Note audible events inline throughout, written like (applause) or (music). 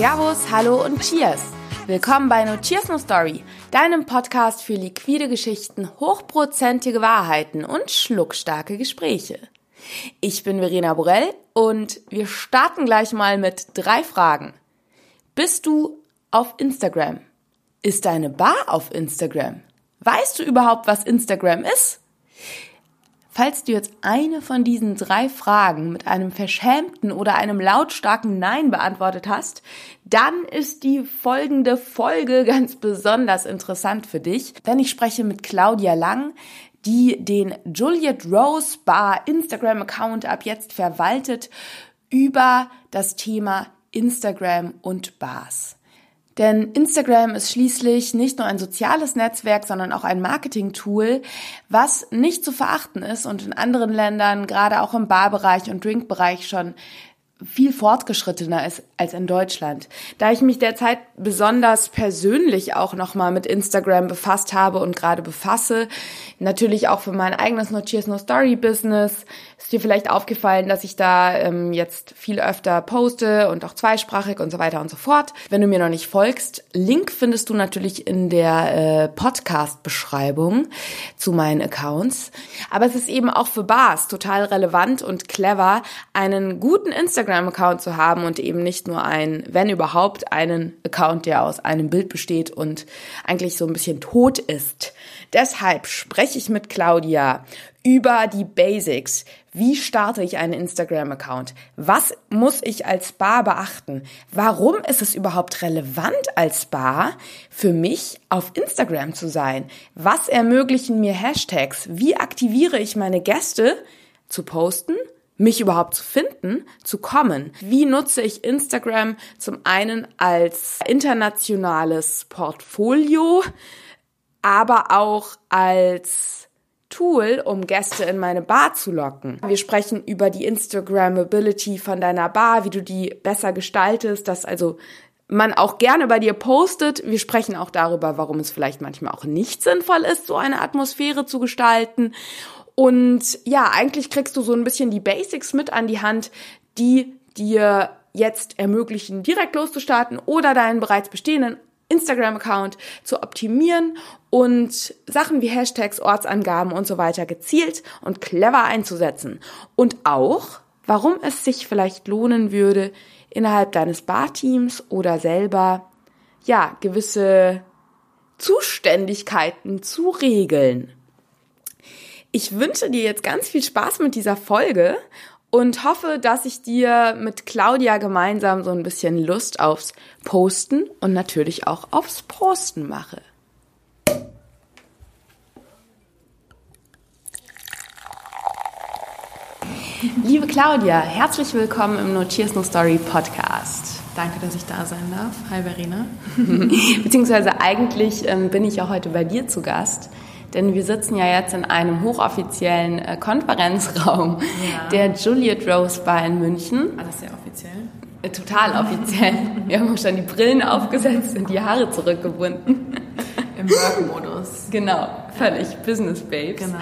Servus, hallo und Cheers! Willkommen bei No Cheers No Story, deinem Podcast für liquide Geschichten, hochprozentige Wahrheiten und schluckstarke Gespräche. Ich bin Verena Borell und wir starten gleich mal mit drei Fragen. Bist du auf Instagram? Ist deine Bar auf Instagram? Weißt du überhaupt, was Instagram ist? Falls du jetzt eine von diesen drei Fragen mit einem verschämten oder einem lautstarken Nein beantwortet hast, dann ist die folgende Folge (laughs) ganz besonders interessant für dich, denn ich spreche mit Claudia Lang, die den Juliet Rose Bar Instagram-Account ab jetzt verwaltet, über das Thema Instagram und Bars. Denn Instagram ist schließlich nicht nur ein soziales Netzwerk, sondern auch ein Marketing-Tool, was nicht zu verachten ist und in anderen Ländern, gerade auch im Barbereich und Drinkbereich schon viel fortgeschrittener ist als in Deutschland. Da ich mich derzeit besonders persönlich auch nochmal mit Instagram befasst habe und gerade befasse, natürlich auch für mein eigenes No Cheers No Story Business, ist dir vielleicht aufgefallen, dass ich da ähm, jetzt viel öfter poste und auch zweisprachig und so weiter und so fort. Wenn du mir noch nicht folgst, Link findest du natürlich in der äh, Podcast-Beschreibung zu meinen Accounts. Aber es ist eben auch für Bars total relevant und clever, einen guten Instagram Instagram-Account zu haben und eben nicht nur ein, wenn überhaupt, einen Account, der aus einem Bild besteht und eigentlich so ein bisschen tot ist. Deshalb spreche ich mit Claudia über die Basics. Wie starte ich einen Instagram-Account? Was muss ich als Bar beachten? Warum ist es überhaupt relevant als Bar für mich auf Instagram zu sein? Was ermöglichen mir Hashtags? Wie aktiviere ich meine Gäste zu posten? mich überhaupt zu finden, zu kommen. Wie nutze ich Instagram zum einen als internationales Portfolio, aber auch als Tool, um Gäste in meine Bar zu locken. Wir sprechen über die Instagrammability von deiner Bar, wie du die besser gestaltest, dass also man auch gerne bei dir postet. Wir sprechen auch darüber, warum es vielleicht manchmal auch nicht sinnvoll ist, so eine Atmosphäre zu gestalten. Und ja, eigentlich kriegst du so ein bisschen die Basics mit an die Hand, die dir jetzt ermöglichen, direkt loszustarten oder deinen bereits bestehenden Instagram-Account zu optimieren und Sachen wie Hashtags, Ortsangaben und so weiter gezielt und clever einzusetzen. Und auch, warum es sich vielleicht lohnen würde, innerhalb deines Barteams oder selber, ja, gewisse Zuständigkeiten zu regeln. Ich wünsche dir jetzt ganz viel Spaß mit dieser Folge und hoffe, dass ich dir mit Claudia gemeinsam so ein bisschen Lust aufs Posten und natürlich auch aufs Posten mache. Liebe Claudia, herzlich willkommen im No Cheers No Story Podcast. Danke, dass ich da sein darf. Hi Verena. (laughs) Beziehungsweise eigentlich ähm, bin ich ja heute bei dir zu Gast. Denn wir sitzen ja jetzt in einem hochoffiziellen äh, Konferenzraum ja. der Juliet Rose Bar in München. Alles sehr offiziell. Äh, total offiziell. wir haben auch schon die Brillen aufgesetzt und die Haare zurückgebunden. Im Work-Modus. Genau, völlig Business Babes. Genau.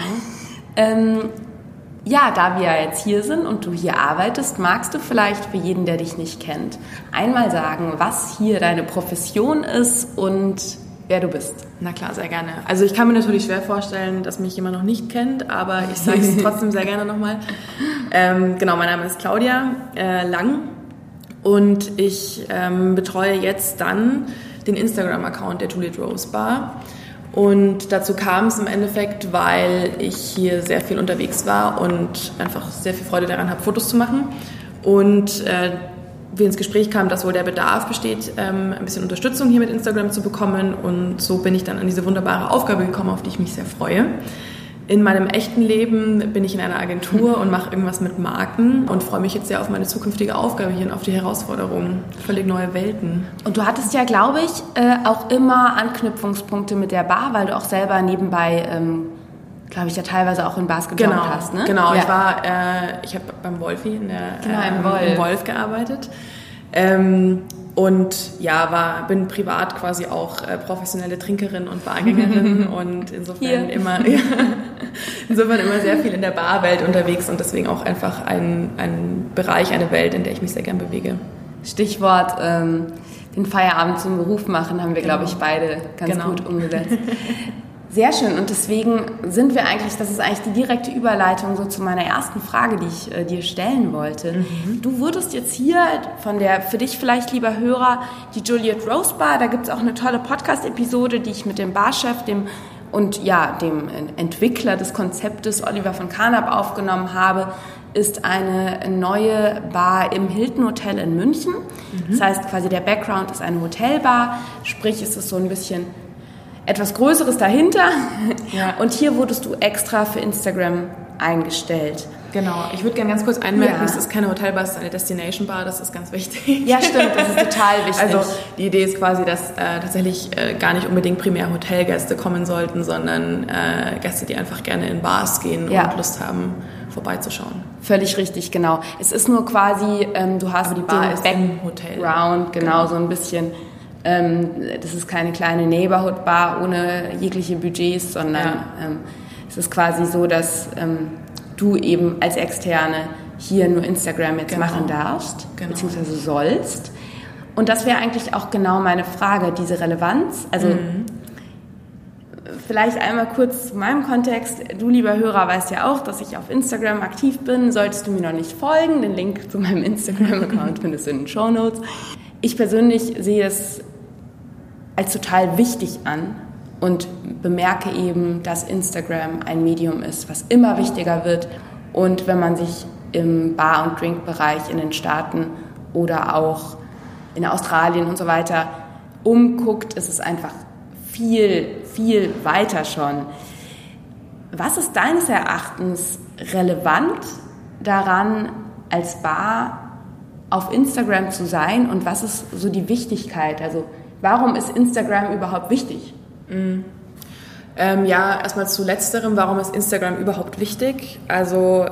Ähm, ja, da wir ja jetzt hier sind und du hier arbeitest, magst du vielleicht für jeden, der dich nicht kennt, einmal sagen, was hier deine Profession ist und wer du bist. Na klar, sehr gerne. Also ich kann mir natürlich schwer vorstellen, dass mich jemand noch nicht kennt, aber ich sage es (laughs) trotzdem sehr gerne nochmal. Ähm, genau, mein Name ist Claudia äh, Lang und ich ähm, betreue jetzt dann den Instagram-Account der Juliet Rose Bar. Und dazu kam es im Endeffekt, weil ich hier sehr viel unterwegs war und einfach sehr viel Freude daran habe, Fotos zu machen. Und äh, wir ins Gespräch kamen, dass wohl der Bedarf besteht, ähm, ein bisschen Unterstützung hier mit Instagram zu bekommen. Und so bin ich dann an diese wunderbare Aufgabe gekommen, auf die ich mich sehr freue. In meinem echten Leben bin ich in einer Agentur und mache irgendwas mit Marken und freue mich jetzt sehr auf meine zukünftige Aufgabe hier und auf die Herausforderungen. Völlig neue Welten. Und du hattest ja, glaube ich, äh, auch immer Anknüpfungspunkte mit der Bar, weil du auch selber nebenbei ähm glaube ich, ja teilweise auch in Bars gejobbt genau, hast, ne? Genau, ja. ich war, äh, ich habe beim Wolfi in der, genau, im, ähm, Wolf. im Wolf gearbeitet. Ähm, und ja, war, bin privat quasi auch äh, professionelle Trinkerin und Bargängerin (laughs) und insofern Hier. immer, (laughs) ja, insofern immer sehr viel in der Barwelt unterwegs und deswegen auch einfach ein, ein Bereich, eine Welt, in der ich mich sehr gern bewege. Stichwort ähm, den Feierabend zum Beruf machen, haben wir, genau. glaube ich, beide ganz genau. gut umgesetzt. (laughs) Sehr schön. Und deswegen sind wir eigentlich, das ist eigentlich die direkte Überleitung so zu meiner ersten Frage, die ich äh, dir stellen wollte. Mhm. Du wurdest jetzt hier von der, für dich vielleicht lieber Hörer, die Juliet Rose Bar, da gibt es auch eine tolle Podcast-Episode, die ich mit dem Barchef, dem und ja, dem Entwickler des Konzeptes Oliver von Carnap aufgenommen habe, ist eine neue Bar im Hilton Hotel in München. Mhm. Das heißt quasi der Background ist eine Hotelbar, sprich ist es so ein bisschen etwas Größeres dahinter. (laughs) Ja. Und hier wurdest du extra für Instagram eingestellt. Genau, ich würde gerne ganz kurz einmerken, ja. es ist keine Hotelbar, es ist eine Destination Bar, das ist ganz wichtig. Ja, stimmt, das ist (laughs) total wichtig. Also die Idee ist quasi, dass äh, tatsächlich äh, gar nicht unbedingt primär Hotelgäste kommen sollten, sondern äh, Gäste, die einfach gerne in Bars gehen ja. und Lust haben, vorbeizuschauen. Völlig richtig, genau. Es ist nur quasi, ähm, du hast Aber die Bar ist im Hotel. Round, genau, genau, so ein bisschen das ist keine kleine Neighborhood-Bar ohne jegliche Budgets, sondern ja. ähm, es ist quasi so, dass ähm, du eben als Externe hier nur Instagram jetzt genau. machen darfst, genau. beziehungsweise sollst. Und das wäre eigentlich auch genau meine Frage, diese Relevanz. Also mhm. vielleicht einmal kurz zu meinem Kontext. Du, lieber Hörer, weißt ja auch, dass ich auf Instagram aktiv bin. Solltest du mir noch nicht folgen, den Link zu meinem Instagram-Account findest du in den Show Notes. Ich persönlich sehe es als total wichtig an und bemerke eben, dass Instagram ein Medium ist, was immer wichtiger wird. Und wenn man sich im Bar- und Drinkbereich in den Staaten oder auch in Australien und so weiter umguckt, ist es einfach viel, viel weiter schon. Was ist deines Erachtens relevant daran, als Bar auf Instagram zu sein und was ist so die Wichtigkeit? Also Warum ist Instagram überhaupt wichtig? Mhm. Ähm, ja, erstmal zu letzterem, warum ist Instagram überhaupt wichtig? Also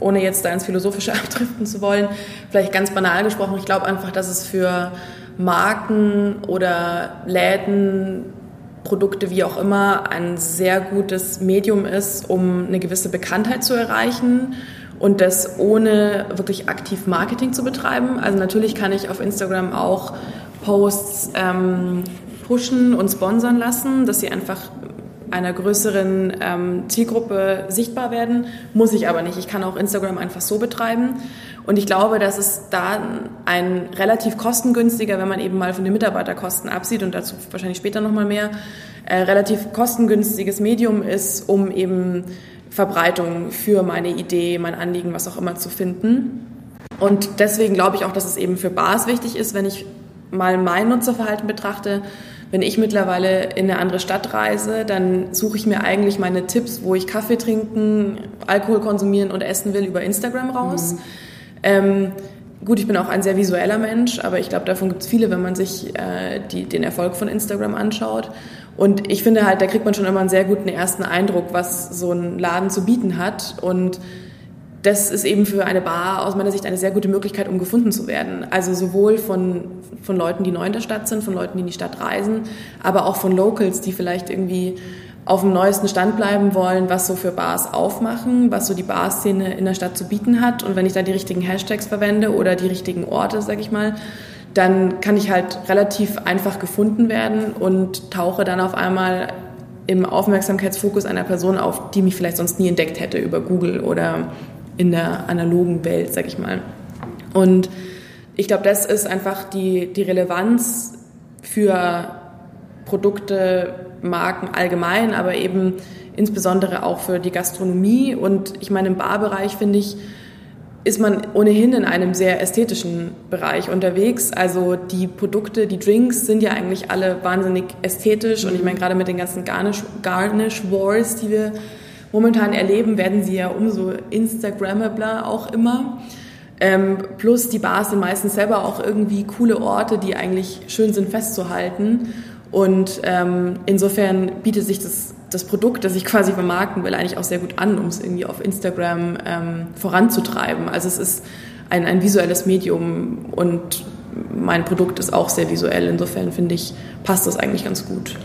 ohne jetzt da ins Philosophische (laughs) abdriften zu wollen, vielleicht ganz banal gesprochen, ich glaube einfach, dass es für Marken oder Läden, Produkte, wie auch immer, ein sehr gutes Medium ist, um eine gewisse Bekanntheit zu erreichen und das ohne wirklich aktiv Marketing zu betreiben. Also natürlich kann ich auf Instagram auch Posts ähm, pushen und sponsern lassen, dass sie einfach einer größeren ähm, Zielgruppe sichtbar werden. Muss ich aber nicht. Ich kann auch Instagram einfach so betreiben. Und ich glaube, dass es da ein relativ kostengünstiger, wenn man eben mal von den Mitarbeiterkosten absieht und dazu wahrscheinlich später nochmal mehr, äh, relativ kostengünstiges Medium ist, um eben Verbreitung für meine Idee, mein Anliegen, was auch immer zu finden. Und deswegen glaube ich auch, dass es eben für Bars wichtig ist, wenn ich mal mein Nutzerverhalten betrachte, wenn ich mittlerweile in eine andere Stadt reise, dann suche ich mir eigentlich meine Tipps, wo ich Kaffee trinken, Alkohol konsumieren und essen will, über Instagram raus. Mhm. Ähm, gut, ich bin auch ein sehr visueller Mensch, aber ich glaube, davon gibt es viele, wenn man sich äh, die, den Erfolg von Instagram anschaut. Und ich finde halt, da kriegt man schon immer einen sehr guten ersten Eindruck, was so ein Laden zu bieten hat. Und das ist eben für eine Bar aus meiner Sicht eine sehr gute Möglichkeit, um gefunden zu werden. Also sowohl von, von Leuten, die neu in der Stadt sind, von Leuten, die in die Stadt reisen, aber auch von Locals, die vielleicht irgendwie auf dem neuesten Stand bleiben wollen, was so für Bars aufmachen, was so die Barszene in der Stadt zu bieten hat. Und wenn ich da die richtigen Hashtags verwende oder die richtigen Orte, sag ich mal, dann kann ich halt relativ einfach gefunden werden und tauche dann auf einmal im Aufmerksamkeitsfokus einer Person auf, die mich vielleicht sonst nie entdeckt hätte über Google oder in der analogen Welt, sag ich mal. Und ich glaube, das ist einfach die, die Relevanz für Produkte, Marken allgemein, aber eben insbesondere auch für die Gastronomie. Und ich meine, im Barbereich finde ich, ist man ohnehin in einem sehr ästhetischen Bereich unterwegs. Also die Produkte, die Drinks sind ja eigentlich alle wahnsinnig ästhetisch. Und ich meine, gerade mit den ganzen Garnish, Garnish Wars, die wir momentan erleben, werden sie ja umso Instagrammabler auch immer. Ähm, plus die Bars sind meistens selber auch irgendwie coole Orte, die eigentlich schön sind festzuhalten. Und ähm, insofern bietet sich das, das Produkt, das ich quasi vermarkten will, eigentlich auch sehr gut an, um es irgendwie auf Instagram ähm, voranzutreiben. Also es ist ein, ein visuelles Medium und mein Produkt ist auch sehr visuell. Insofern finde ich, passt das eigentlich ganz gut.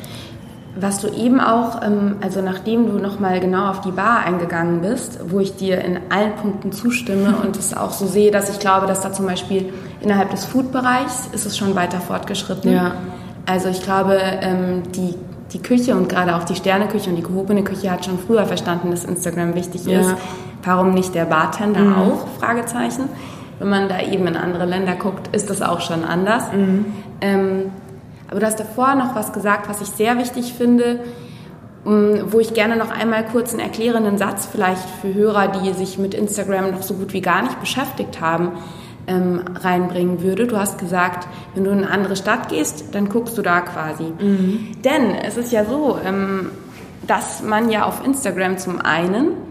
Was du eben auch, ähm, also nachdem du nochmal genau auf die Bar eingegangen bist, wo ich dir in allen Punkten zustimme (laughs) und es auch so sehe, dass ich glaube, dass da zum Beispiel innerhalb des Food-Bereichs ist es schon weiter fortgeschritten. Ja. Also ich glaube, ähm, die, die Küche und gerade auch die Sterneküche und die gehobene Küche hat schon früher verstanden, dass Instagram wichtig Ja. ist. Warum nicht der Bartender auch? Fragezeichen. Wenn man da eben in andere Länder guckt, ist das auch schon anders. Ähm, aber du hast davor noch was gesagt, was ich sehr wichtig finde, mh, wo ich gerne noch einmal kurz einen erklärenden Satz vielleicht für Hörer, die sich mit Instagram noch so gut wie gar nicht beschäftigt haben, ähm, reinbringen würde. Du hast gesagt, wenn du in eine andere Stadt gehst, dann guckst du da quasi. Denn es ist ja so, ähm, dass man ja auf Instagram zum einen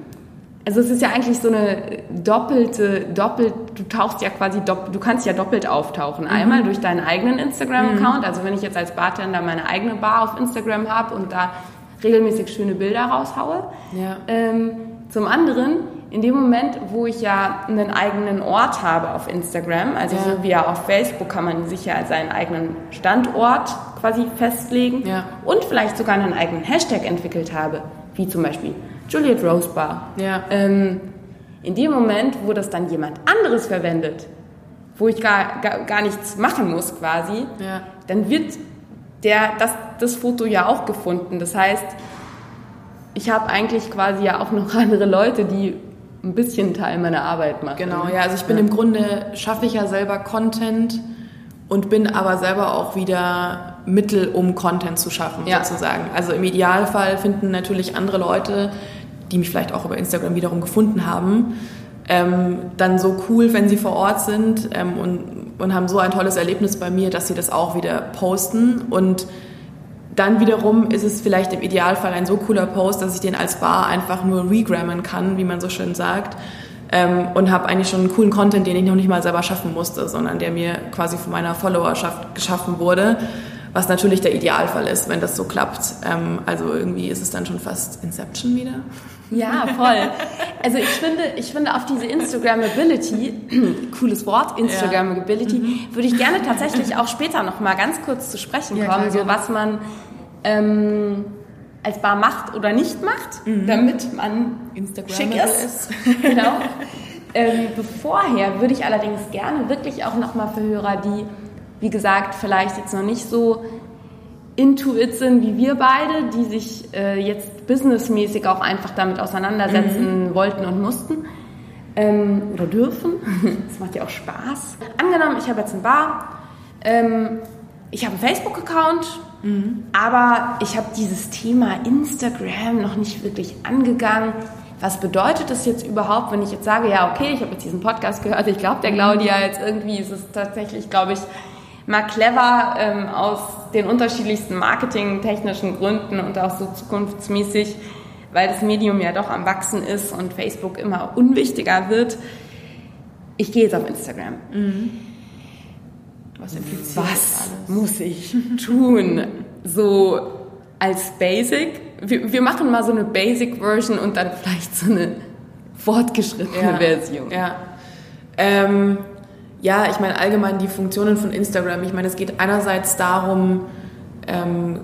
also es ist ja eigentlich so eine doppelte, doppelt, du tauchst ja quasi, doppelt, du kannst ja doppelt auftauchen. Einmal durch deinen eigenen Instagram-Account, also wenn ich jetzt als Bartender meine eigene Bar auf Instagram habe und da regelmäßig schöne Bilder raushaue. Ja. Ähm, zum anderen, in dem Moment, wo ich ja einen eigenen Ort habe auf Instagram, also Ja. so wie ja auf Facebook kann man sich ja seinen eigenen Standort quasi festlegen Ja. und vielleicht sogar einen eigenen Hashtag entwickelt habe, wie zum Beispiel Juliet Rose Bar. Ja. Ähm, in dem Moment, wo das dann jemand anderes verwendet, wo ich gar, gar, gar nichts machen muss quasi, Ja. dann wird der, das, das Foto ja auch gefunden. Das heißt, ich habe eigentlich quasi ja auch noch (laughs) andere Leute, die ein bisschen Teil meiner Arbeit machen. Genau, ja, also ich bin im Grunde, schaffe ich ja selber Content und bin aber selber auch wieder Mittel, um Content zu schaffen, Ja. sozusagen. Also im Idealfall finden natürlich andere Leute, die mich vielleicht auch über Instagram wiederum gefunden haben, ähm, dann so cool, wenn sie vor Ort sind ähm, und, und haben so ein tolles Erlebnis bei mir, dass sie das auch wieder posten und dann wiederum ist es vielleicht im Idealfall ein so cooler Post, dass ich den als Bar einfach nur regrammen kann, wie man so schön sagt. Ähm, und habe eigentlich schon einen coolen Content, den ich noch nicht mal selber schaffen musste, sondern der mir quasi von meiner Followerschaft geschaffen wurde. Was natürlich der Idealfall ist, wenn das so klappt. Ähm, also irgendwie ist es dann schon fast Inception wieder. (laughs) Ja, voll. Also ich finde, ich finde auf diese Instagrammability, (clears throat) cooles Wort, Instagrammability, würde ich gerne tatsächlich auch später noch mal ganz kurz zu sprechen Ja, kommen, klar, so gerne. was man ähm, als Bar macht oder nicht macht, damit man schick ist. (laughs) genau. Ähm, bevorher würde ich allerdings gerne wirklich auch noch mal für Hörer, die, wie gesagt, vielleicht jetzt noch nicht so into it sind wie wir beide, die sich äh, jetzt businessmäßig auch einfach damit auseinandersetzen wollten und mussten ähm, oder dürfen. (laughs) Das macht ja auch Spaß. Angenommen, ich habe jetzt eine Bar, ähm, ich habe einen Facebook-Account, aber ich habe dieses Thema Instagram noch nicht wirklich angegangen. Was bedeutet das jetzt überhaupt, wenn ich jetzt sage, ja, okay, ich habe jetzt diesen Podcast gehört, ich glaube der Claudia jetzt irgendwie ist es tatsächlich, glaube ich, mal clever ähm, aus den unterschiedlichsten marketingtechnischen Gründen und auch so zukunftsmäßig, weil das Medium ja doch am Wachsen ist und Facebook immer unwichtiger wird. Ich gehe jetzt auf Instagram. Was impliziert Was alles? muss ich tun? So als Basic? Wir, wir machen mal so eine Basic-Version und dann vielleicht so eine fortgeschrittene Version. Ja. Ähm, ja, ich meine allgemein die Funktionen von Instagram. Ich meine, es geht einerseits darum, ähm,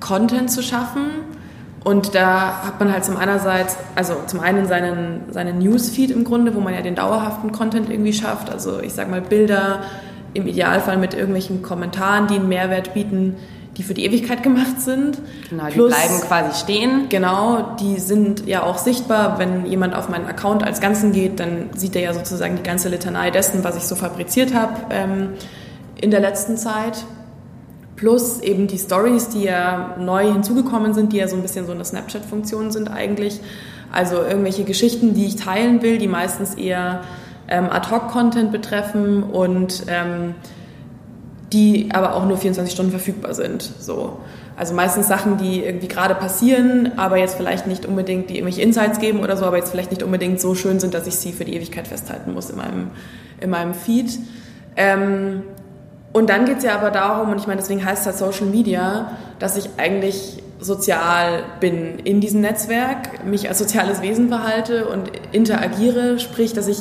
Content zu schaffen. Und da hat man halt zum einerseits, also zum einen seinen, seinen Newsfeed im Grunde, wo man ja den dauerhaften Content irgendwie schafft. Also ich sag mal Bilder, im Idealfall mit irgendwelchen Kommentaren, die einen Mehrwert bieten, die für die Ewigkeit gemacht sind. Genau, die Plus- bleiben quasi stehen. Genau, die sind ja auch sichtbar. Wenn jemand auf meinen Account als Ganzen geht, dann sieht er ja sozusagen die ganze Litanei dessen, was ich so fabriziert habe ähm, in der letzten Zeit. Plus eben die Stories, die ja neu hinzugekommen sind, die ja so ein bisschen so eine Snapchat-Funktion sind eigentlich. Also irgendwelche Geschichten, die ich teilen will, die meistens eher ähm, Ad-Hoc-Content betreffen und ähm, die aber auch nur 24 Stunden verfügbar sind. So. Also meistens Sachen, die irgendwie gerade passieren, aber jetzt vielleicht nicht unbedingt, die irgendwelche Insights geben oder so, aber jetzt vielleicht nicht unbedingt so schön sind, dass ich sie für die Ewigkeit festhalten muss in meinem, in meinem Feed. Ähm, und dann geht's ja aber darum, und ich meine, deswegen heißt es halt Social Media, dass ich eigentlich sozial bin in diesem Netzwerk, mich als soziales Wesen verhalte und interagiere, sprich, dass ich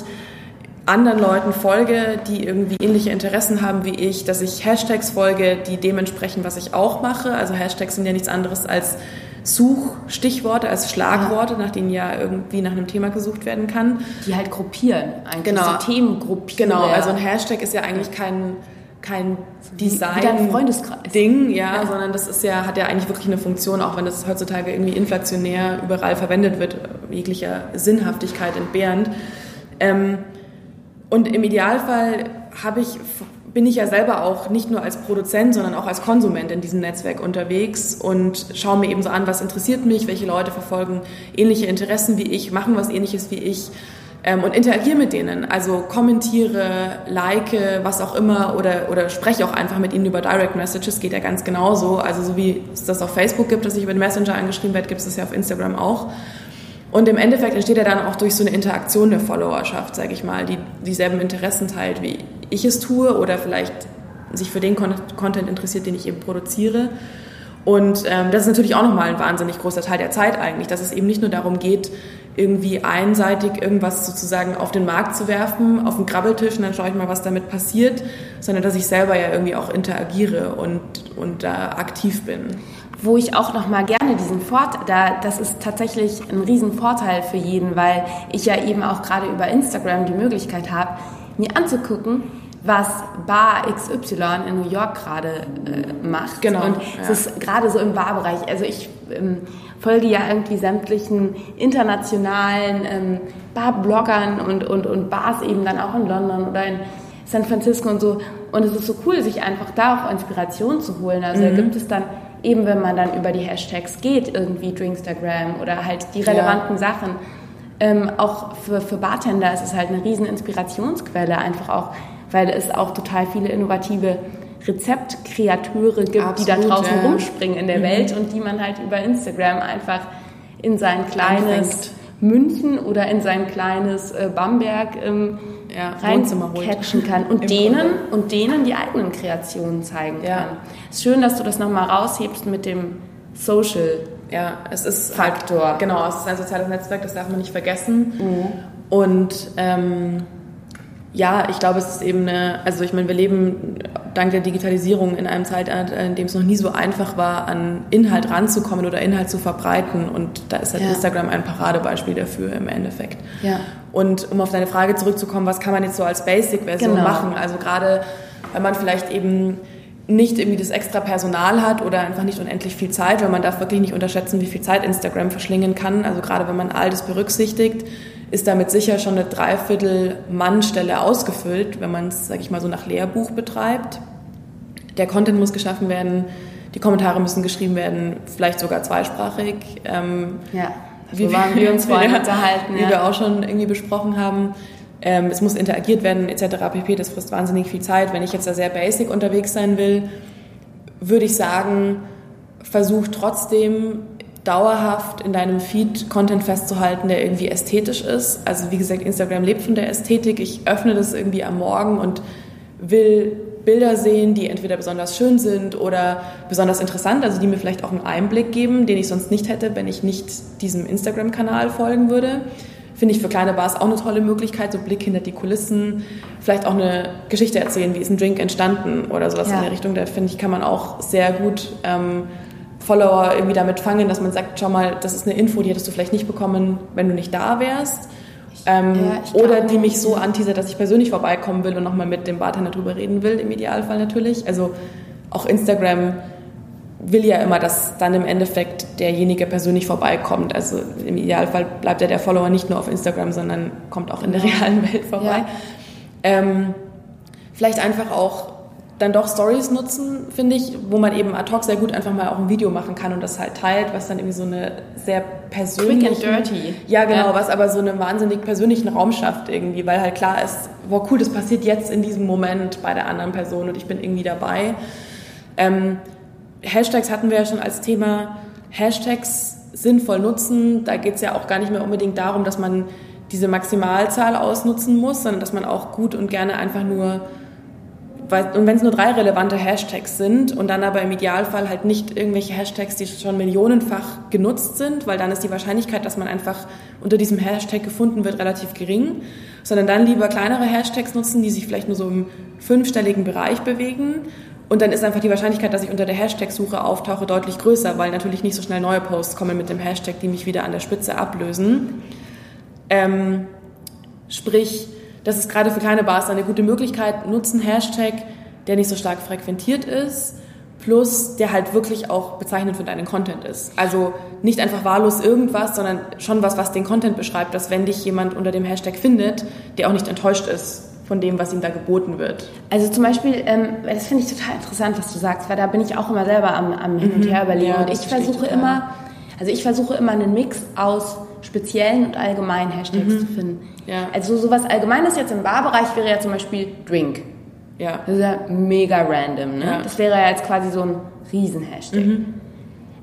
anderen Leuten folge, die irgendwie ähnliche Interessen haben wie ich, dass ich Hashtags folge, die dementsprechend, was ich auch mache. Also Hashtags sind ja nichts anderes als Suchstichworte, als Schlagworte, ja. nach denen ja irgendwie nach einem Thema gesucht werden kann. Die halt gruppieren, eigentlich genau. so Themen gruppieren. Genau, also ein Hashtag ist ja eigentlich kein kein Design-Ding, ja, ja, sondern das ist ja, hat ja eigentlich wirklich eine Funktion, auch wenn das heutzutage irgendwie inflationär überall verwendet wird, jeglicher Sinnhaftigkeit entbehrend. Ähm, und im Idealfall habe ich, bin ich ja selber auch nicht nur als Produzent, sondern auch als Konsument in diesem Netzwerk unterwegs und schaue mir eben so an, was interessiert mich, welche Leute verfolgen ähnliche Interessen wie ich, machen was ähnliches wie ich ähm, und interagiere mit denen. Also kommentiere, like, was auch immer oder, oder spreche auch einfach mit ihnen über Direct Messages, geht ja ganz genauso. Also so wie es das auf Facebook gibt, dass ich über den Messenger angeschrieben werde, gibt es das ja auf Instagram auch. Und im Endeffekt entsteht ja dann auch durch so eine Interaktion eine Followerschaft, sage ich mal, die dieselben Interessen teilt, wie ich es tue oder vielleicht sich für den Content interessiert, den ich eben produziere. Und ähm, das ist natürlich auch nochmal ein wahnsinnig großer Teil der Zeit eigentlich, dass es eben nicht nur darum geht, irgendwie einseitig irgendwas sozusagen auf den Markt zu werfen, auf den Krabbeltisch und dann schaue ich mal, was damit passiert, sondern dass ich selber ja irgendwie auch interagiere und, und da aktiv bin wo ich auch noch mal gerne diesen Vorteil, da, das ist tatsächlich ein Riesenvorteil für jeden, weil ich ja eben auch gerade über Instagram die Möglichkeit habe, mir anzugucken, was Bar XY in New York gerade äh, macht. Genau. Und ja. es ist gerade so im Barbereich. Also ich ähm, folge ja irgendwie sämtlichen internationalen ähm, Barbloggern und, und, und Bars eben dann auch in London oder in San Francisco und so. Und es ist so cool, sich einfach da auch Inspiration zu holen. Also mhm. da gibt es dann eben wenn man dann über die Hashtags geht, irgendwie Drinkstagram oder halt die relevanten ja. Sachen. Ähm, auch für, für Bartender ist es halt eine riesen Inspirationsquelle, einfach auch, weil es auch total viele innovative Rezeptkreateure gibt, Absolut, die da draußen ja. rumspringen in der mhm. Welt und die man halt über Instagram einfach in sein kleines Anfängt. München oder in sein kleines äh, Bamberg ähm, ja, reincatchen kann und denen, und denen die eigenen Kreationen zeigen ja. kann. Es ist schön, dass du das nochmal raushebst mit dem Social ja, es ist Faktor. Halt, genau, es ist ein soziales Netzwerk, das darf man nicht vergessen. Mhm. Und ähm, ja, ich glaube, es ist eben eine, also ich meine, wir leben dank der Digitalisierung in einem Zeitalter, in dem es noch nie so einfach war, an Inhalt ranzukommen oder Inhalt zu verbreiten. Und da ist halt ja. Instagram ein Paradebeispiel dafür im Endeffekt. Ja. Und um auf deine Frage zurückzukommen, was kann man jetzt so als Basic-Version genau. machen? Also gerade, wenn man vielleicht eben nicht irgendwie das extra Personal hat oder einfach nicht unendlich viel Zeit, weil man darf wirklich nicht unterschätzen, wie viel Zeit Instagram verschlingen kann. Also gerade wenn man all das berücksichtigt, ist damit sicher schon eine Dreiviertel-Mann-Stelle ausgefüllt, wenn man es, sag ich mal, so nach Lehrbuch betreibt. Der Content muss geschaffen werden, die Kommentare müssen geschrieben werden, vielleicht sogar zweisprachig. Ähm, ja, wie waren wir uns vorhin unterhalten. Wie ja. wir auch schon irgendwie besprochen haben. Ähm, es muss interagiert werden etc. pp. Das frisst wahnsinnig viel Zeit. Wenn ich jetzt da sehr basic unterwegs sein will, würde ich sagen, versuch trotzdem dauerhaft in deinem Feed Content festzuhalten, der irgendwie ästhetisch ist. Also wie gesagt, Instagram lebt von der Ästhetik. Ich öffne das irgendwie am Morgen und will Bilder sehen, die entweder besonders schön sind oder besonders interessant, also die mir vielleicht auch einen Einblick geben, den ich sonst nicht hätte, wenn ich nicht diesem Instagram-Kanal folgen würde. Finde ich für kleine Bars auch eine tolle Möglichkeit, so Blick hinter die Kulissen, vielleicht auch eine Geschichte erzählen, wie ist ein Drink entstanden oder sowas ja. in der Richtung. Da finde ich, kann man auch sehr gut ähm, Follower irgendwie damit fangen, dass man sagt, schau mal, das ist eine Info, die hättest du vielleicht nicht bekommen, wenn du nicht da wärst. Ähm, ja, oder die mich so anteasert, dass ich persönlich vorbeikommen will und nochmal mit dem Bartender drüber reden will, im Idealfall natürlich. Also auch Instagram will ja immer, dass dann im Endeffekt derjenige persönlich vorbeikommt. Also im Idealfall bleibt ja der Follower nicht nur auf Instagram, sondern kommt auch in der realen Welt vorbei. Ja. Ähm, vielleicht einfach auch dann doch Stories nutzen, finde ich, wo man eben ad hoc sehr gut einfach mal auch ein Video machen kann und das halt teilt, was dann irgendwie so eine sehr persönliche... Quick and dirty. Ja, genau, ja. was aber so einen wahnsinnig persönlichen Raum schafft irgendwie, weil halt klar ist, wow, cool, das passiert jetzt in diesem Moment bei der anderen Person und ich bin irgendwie dabei. Ähm, Hashtags hatten wir ja schon als Thema. Hashtags sinnvoll nutzen, da geht es ja auch gar nicht mehr unbedingt darum, dass man diese Maximalzahl ausnutzen muss, sondern dass man auch gut und gerne einfach nur und wenn es nur drei relevante Hashtags sind und dann aber im Idealfall halt nicht irgendwelche Hashtags, die schon millionenfach genutzt sind, weil dann ist die Wahrscheinlichkeit, dass man einfach unter diesem Hashtag gefunden wird, relativ gering, sondern dann lieber kleinere Hashtags nutzen, die sich vielleicht nur so im fünfstelligen Bereich bewegen. Und dann ist einfach die Wahrscheinlichkeit, dass ich unter der Hashtag-Suche auftauche, deutlich größer, weil natürlich nicht so schnell neue Posts kommen mit dem Hashtag, die mich wieder an der Spitze ablösen. Ähm, sprich, das ist gerade für kleine Bars eine gute Möglichkeit. Nutzen Hashtag, der nicht so stark frequentiert ist, plus der halt wirklich auch bezeichnend für deinen Content ist. Also nicht einfach wahllos irgendwas, sondern schon was, was den Content beschreibt, dass wenn dich jemand unter dem Hashtag findet, der auch nicht enttäuscht ist von dem, was ihm da geboten wird. Also zum Beispiel, ähm, das finde ich total interessant, was du sagst, weil da bin ich auch immer selber am, am Hin und Her überlegen. Ja, und ich versuche immer, also ich versuche immer einen Mix aus speziellen und allgemeinen Hashtags mhm. zu finden. Ja. Also sowas Allgemeines jetzt im Barbereich wäre ja zum Beispiel Drink. Ja. Das ist ja mega random. Ne? Ja. Das wäre ja jetzt quasi so ein Riesen-Hashtag. Mhm.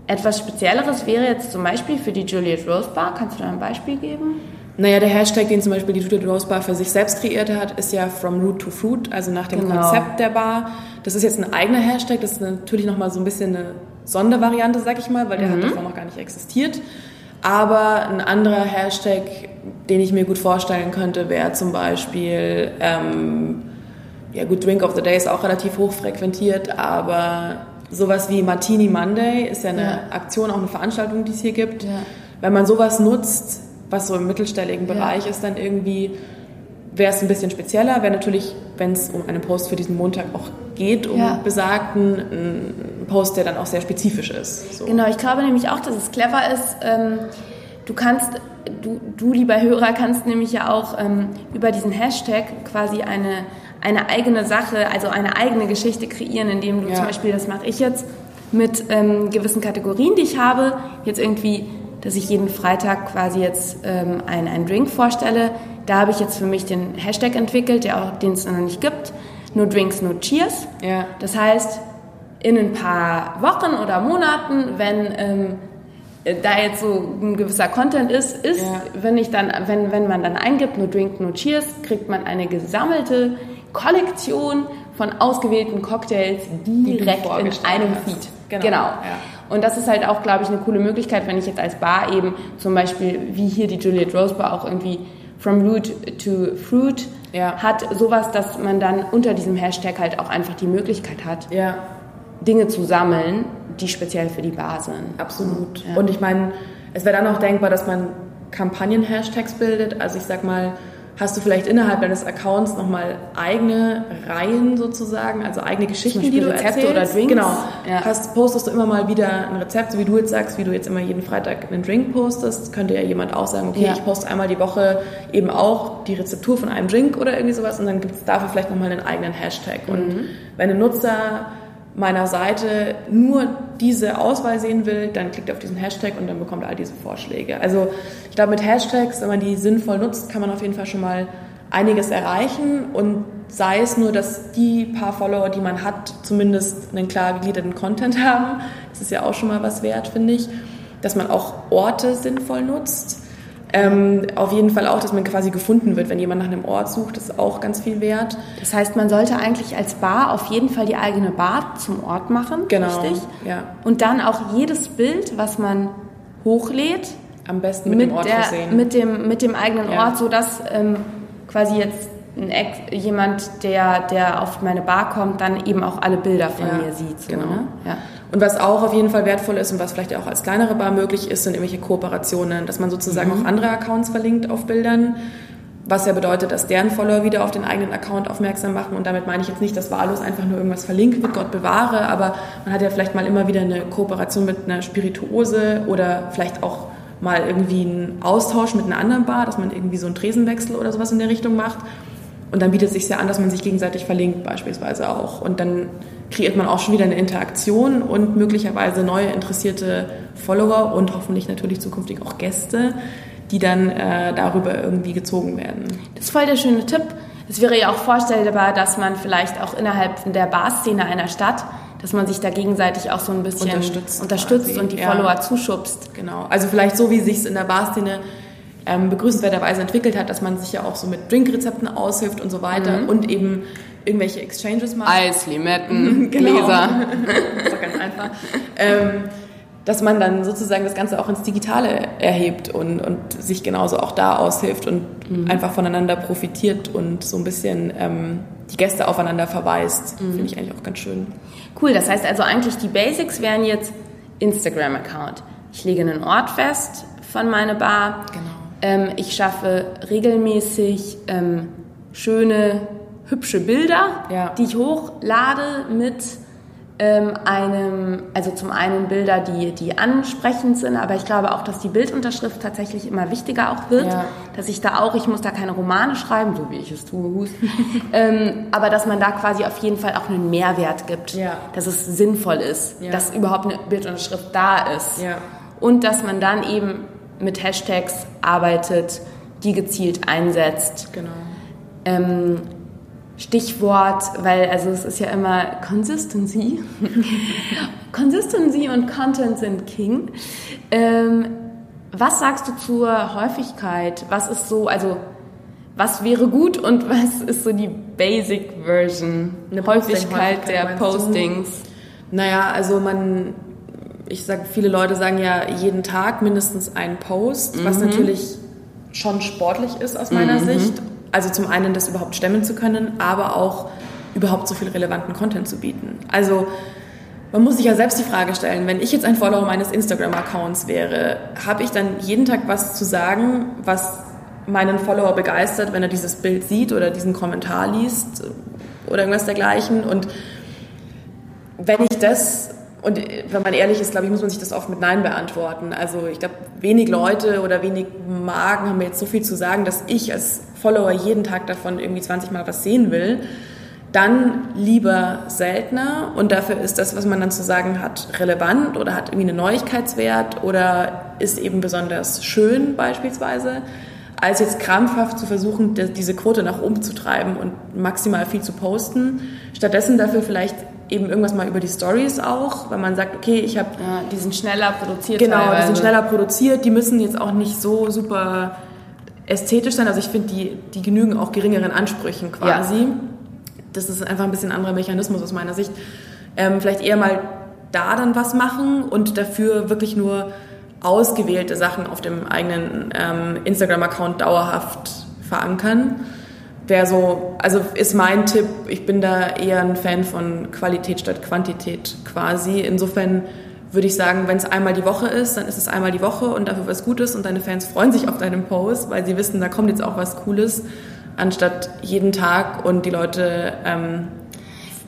Etwas Spezielleres wäre jetzt zum Beispiel für die Juliet Rose Bar. Kannst du da ein Beispiel geben? Naja, der Hashtag, den zum Beispiel die Juliet Rose Bar für sich selbst kreiert hat, ist ja From Root to Fruit, also nach dem genau. Konzept der Bar. Das ist jetzt ein eigener Hashtag, das ist natürlich nochmal so ein bisschen eine Sondervariante, sag ich mal, weil der mhm. hat davor noch gar nicht existiert. Aber ein anderer Hashtag, den ich mir gut vorstellen könnte, wäre zum Beispiel, ähm, ja gut, Drink of the Day ist auch relativ hoch frequentiert, aber sowas wie Martini Monday ist ja eine ja. Aktion, auch eine Veranstaltung, die es hier gibt. Ja. Wenn man sowas nutzt, was so im mittelstelligen Bereich ja. ist, dann irgendwie wäre es ein bisschen spezieller. Wäre natürlich, wenn es um einen Post für diesen Montag auch geht, um ja. besagten, ein Post, der dann auch sehr spezifisch ist. So. Genau, ich glaube nämlich auch, dass es clever ist. Ähm, du kannst, du, du lieber Hörer, kannst nämlich ja auch ähm, über diesen Hashtag quasi eine, eine eigene Sache, also eine eigene Geschichte kreieren, indem du ja. zum Beispiel, das mache ich jetzt, mit ähm, gewissen Kategorien, die ich habe, jetzt irgendwie dass ich jeden Freitag quasi jetzt ähm, einen, einen Drink vorstelle. Da habe ich jetzt für mich den Hashtag entwickelt, der auch, den es noch nicht gibt. No Drinks, No Cheers. Ja. Das heißt, in ein paar Wochen oder Monaten, wenn ähm, da jetzt so ein gewisser Content ist, ist, ja. wenn ich dann, wenn, wenn man dann eingibt, no drink, no cheers, kriegt man eine gesammelte Kollektion von ausgewählten Cocktails direkt in einem Feed. Genau. genau. Ja. Und das ist halt auch, glaube ich, eine coole Möglichkeit, wenn ich jetzt als Bar eben zum Beispiel, wie hier die Juliet Rose Bar auch irgendwie from root to fruit ja. hat, sowas, dass man dann unter diesem Hashtag halt auch einfach die Möglichkeit hat, ja. Dinge zu sammeln, die speziell für die Bar sind. Absolut. Ja. Und ich meine, es wäre dann auch denkbar, dass man Kampagnen-Hashtags bildet. Also ich sag mal, hast du vielleicht innerhalb deines Accounts nochmal eigene Reihen sozusagen, also eigene Geschichten, die du Rezepte erzählst. oder Drinks. Genau. Ja. Hast, postest du immer mal wieder ein Rezept, so wie du jetzt sagst, wie du jetzt immer jeden Freitag einen Drink postest, könnte ja jemand auch sagen, okay, ja. ich poste einmal die Woche eben auch die Rezeptur von einem Drink oder irgendwie sowas und dann gibt es dafür vielleicht nochmal einen eigenen Hashtag. Mhm. Und wenn ein Nutzer meiner Seite nur diese Auswahl sehen will, dann klickt auf diesen Hashtag und dann bekommt all diese Vorschläge. Also ich glaube, mit Hashtags, wenn man die sinnvoll nutzt, kann man auf jeden Fall schon mal einiges erreichen und sei es nur, dass die paar Follower, die man hat, zumindest einen klar gegliederten Content haben. Das ist ja auch schon mal was wert, finde ich. Dass man auch Orte sinnvoll nutzt. Ähm, auf jeden Fall auch, dass man quasi gefunden wird. Wenn jemand nach einem Ort sucht, ist auch ganz viel wert. Das heißt, man sollte eigentlich als Bar auf jeden Fall die eigene Bar zum Ort machen, genau, richtig? Ja. Und dann auch jedes Bild, was man hochlädt, am besten mit, mit dem Ort der, versehen. Mit dem, mit dem eigenen ja. Ort, sodass ähm, quasi jetzt jemand, der, der auf meine Bar kommt, dann eben auch alle Bilder von ja, mir sieht. So, genau. Ne? Ja. Und was auch auf jeden Fall wertvoll ist und was vielleicht auch als kleinere Bar möglich ist, sind irgendwelche Kooperationen, dass man sozusagen mhm. auch andere Accounts verlinkt auf Bildern, was ja bedeutet, dass deren Follower wieder auf den eigenen Account aufmerksam machen. Und damit meine ich jetzt nicht, dass wahllos einfach nur irgendwas verlinkt wird, Gott bewahre, aber man hat ja vielleicht mal immer wieder eine Kooperation mit einer Spirituose oder vielleicht auch mal irgendwie einen Austausch mit einer anderen Bar, dass man irgendwie so einen Tresenwechsel oder sowas in der Richtung macht. Und dann bietet es sich ja an, dass man sich gegenseitig verlinkt beispielsweise auch. Und dann kreiert man auch schon wieder eine Interaktion und möglicherweise neue interessierte Follower und hoffentlich natürlich zukünftig auch Gäste, die dann äh, darüber irgendwie gezogen werden. Das ist voll der schöne Tipp. Es wäre ja auch vorstellbar, dass man vielleicht auch innerhalb der Barszene einer Stadt dass man sich da gegenseitig auch so ein bisschen unterstützt, unterstützt und die ja. Follower zuschubst. Genau. Also vielleicht so, wie sich es in der Barszene ähm, begrüßenswerterweise entwickelt hat, dass man sich ja auch so mit Drinkrezepten aushilft und so weiter mhm. und eben irgendwelche Exchanges macht. Eis, Limetten, (laughs) genau. Gläser. (laughs) das ist doch ganz einfach. Ähm, dass man dann sozusagen das Ganze auch ins Digitale erhebt und, und sich genauso auch da aushilft und mhm. einfach voneinander profitiert und so ein bisschen ähm, die Gäste aufeinander verweist. Mhm. Finde ich eigentlich auch ganz schön. Cool, das heißt also eigentlich die Basics wären jetzt Instagram-Account. Ich lege einen Ort fest von meiner Bar. Genau. Ähm, ich schaffe regelmäßig ähm, schöne, hübsche Bilder, ja. die ich hochlade mit ähm, einem, also zum einen Bilder, die, die ansprechend sind, aber ich glaube auch, dass die Bildunterschrift tatsächlich immer wichtiger auch wird, ja. dass ich da auch, ich muss da keine Romane schreiben, so wie ich es tue, (laughs) ähm, aber dass man da quasi auf jeden Fall auch einen Mehrwert gibt, ja. dass es sinnvoll ist, ja. dass überhaupt eine Bildunterschrift da ist und dass man dann eben mit Hashtags arbeitet, die gezielt einsetzt. Genau. Ähm, Stichwort, weil also es ist ja immer Consistency. (laughs) Consistency und Content sind King. Ähm, was sagst du zur Häufigkeit? Was ist so, also was wäre gut und (laughs) was ist so die Basic Version? Eine Häufigkeit, Häufigkeit der Postings? Du? Naja, also man, ich sage, viele Leute sagen ja jeden Tag mindestens einen Post, mhm. was natürlich schon sportlich ist aus meiner mhm. Sicht also zum einen das überhaupt stemmen zu können, aber auch überhaupt so viel relevanten Content zu bieten. Also man muss sich ja selbst die Frage stellen, wenn ich jetzt ein Follower meines Instagram-Accounts wäre, habe ich dann jeden Tag was zu sagen, was meinen Follower begeistert, wenn er dieses Bild sieht oder diesen Kommentar liest oder irgendwas dergleichen. Und wenn ich das und wenn man ehrlich ist, glaube ich, muss man sich das oft mit Nein beantworten. Also ich glaube, wenig Leute oder wenig Magen haben mir jetzt so viel zu sagen, dass ich als Follower jeden Tag davon irgendwie 20 Mal was sehen will. Dann lieber seltener und dafür ist das, was man dann zu sagen hat, relevant oder hat irgendwie einen Neuigkeitswert oder ist eben besonders schön beispielsweise, als jetzt krampfhaft zu versuchen, diese Quote nach oben zu treiben und maximal viel zu posten. Stattdessen dafür vielleicht eben irgendwas mal über die Stories auch, weil man sagt, okay, ich habe... Ja, die sind schneller produziert. Genau, teilweise. die sind schneller produziert, die müssen jetzt auch nicht so super ästhetisch sein. Also ich finde, die, die genügen auch geringeren Ansprüchen quasi. Ja. Das ist einfach ein bisschen ein anderer Mechanismus aus meiner Sicht. Ähm, vielleicht eher mal da dann was machen und dafür wirklich nur ausgewählte Sachen auf dem eigenen ähm, Instagram-Account dauerhaft verankern wäre so, also ist mein Tipp, ich bin da eher ein Fan von Qualität statt Quantität quasi. Insofern würde ich sagen, wenn es einmal die Woche ist, dann ist es einmal die Woche und dafür was Gutes und deine Fans freuen sich auf deinen Post, weil sie wissen, da kommt jetzt auch was Cooles, anstatt jeden Tag und die Leute ähm,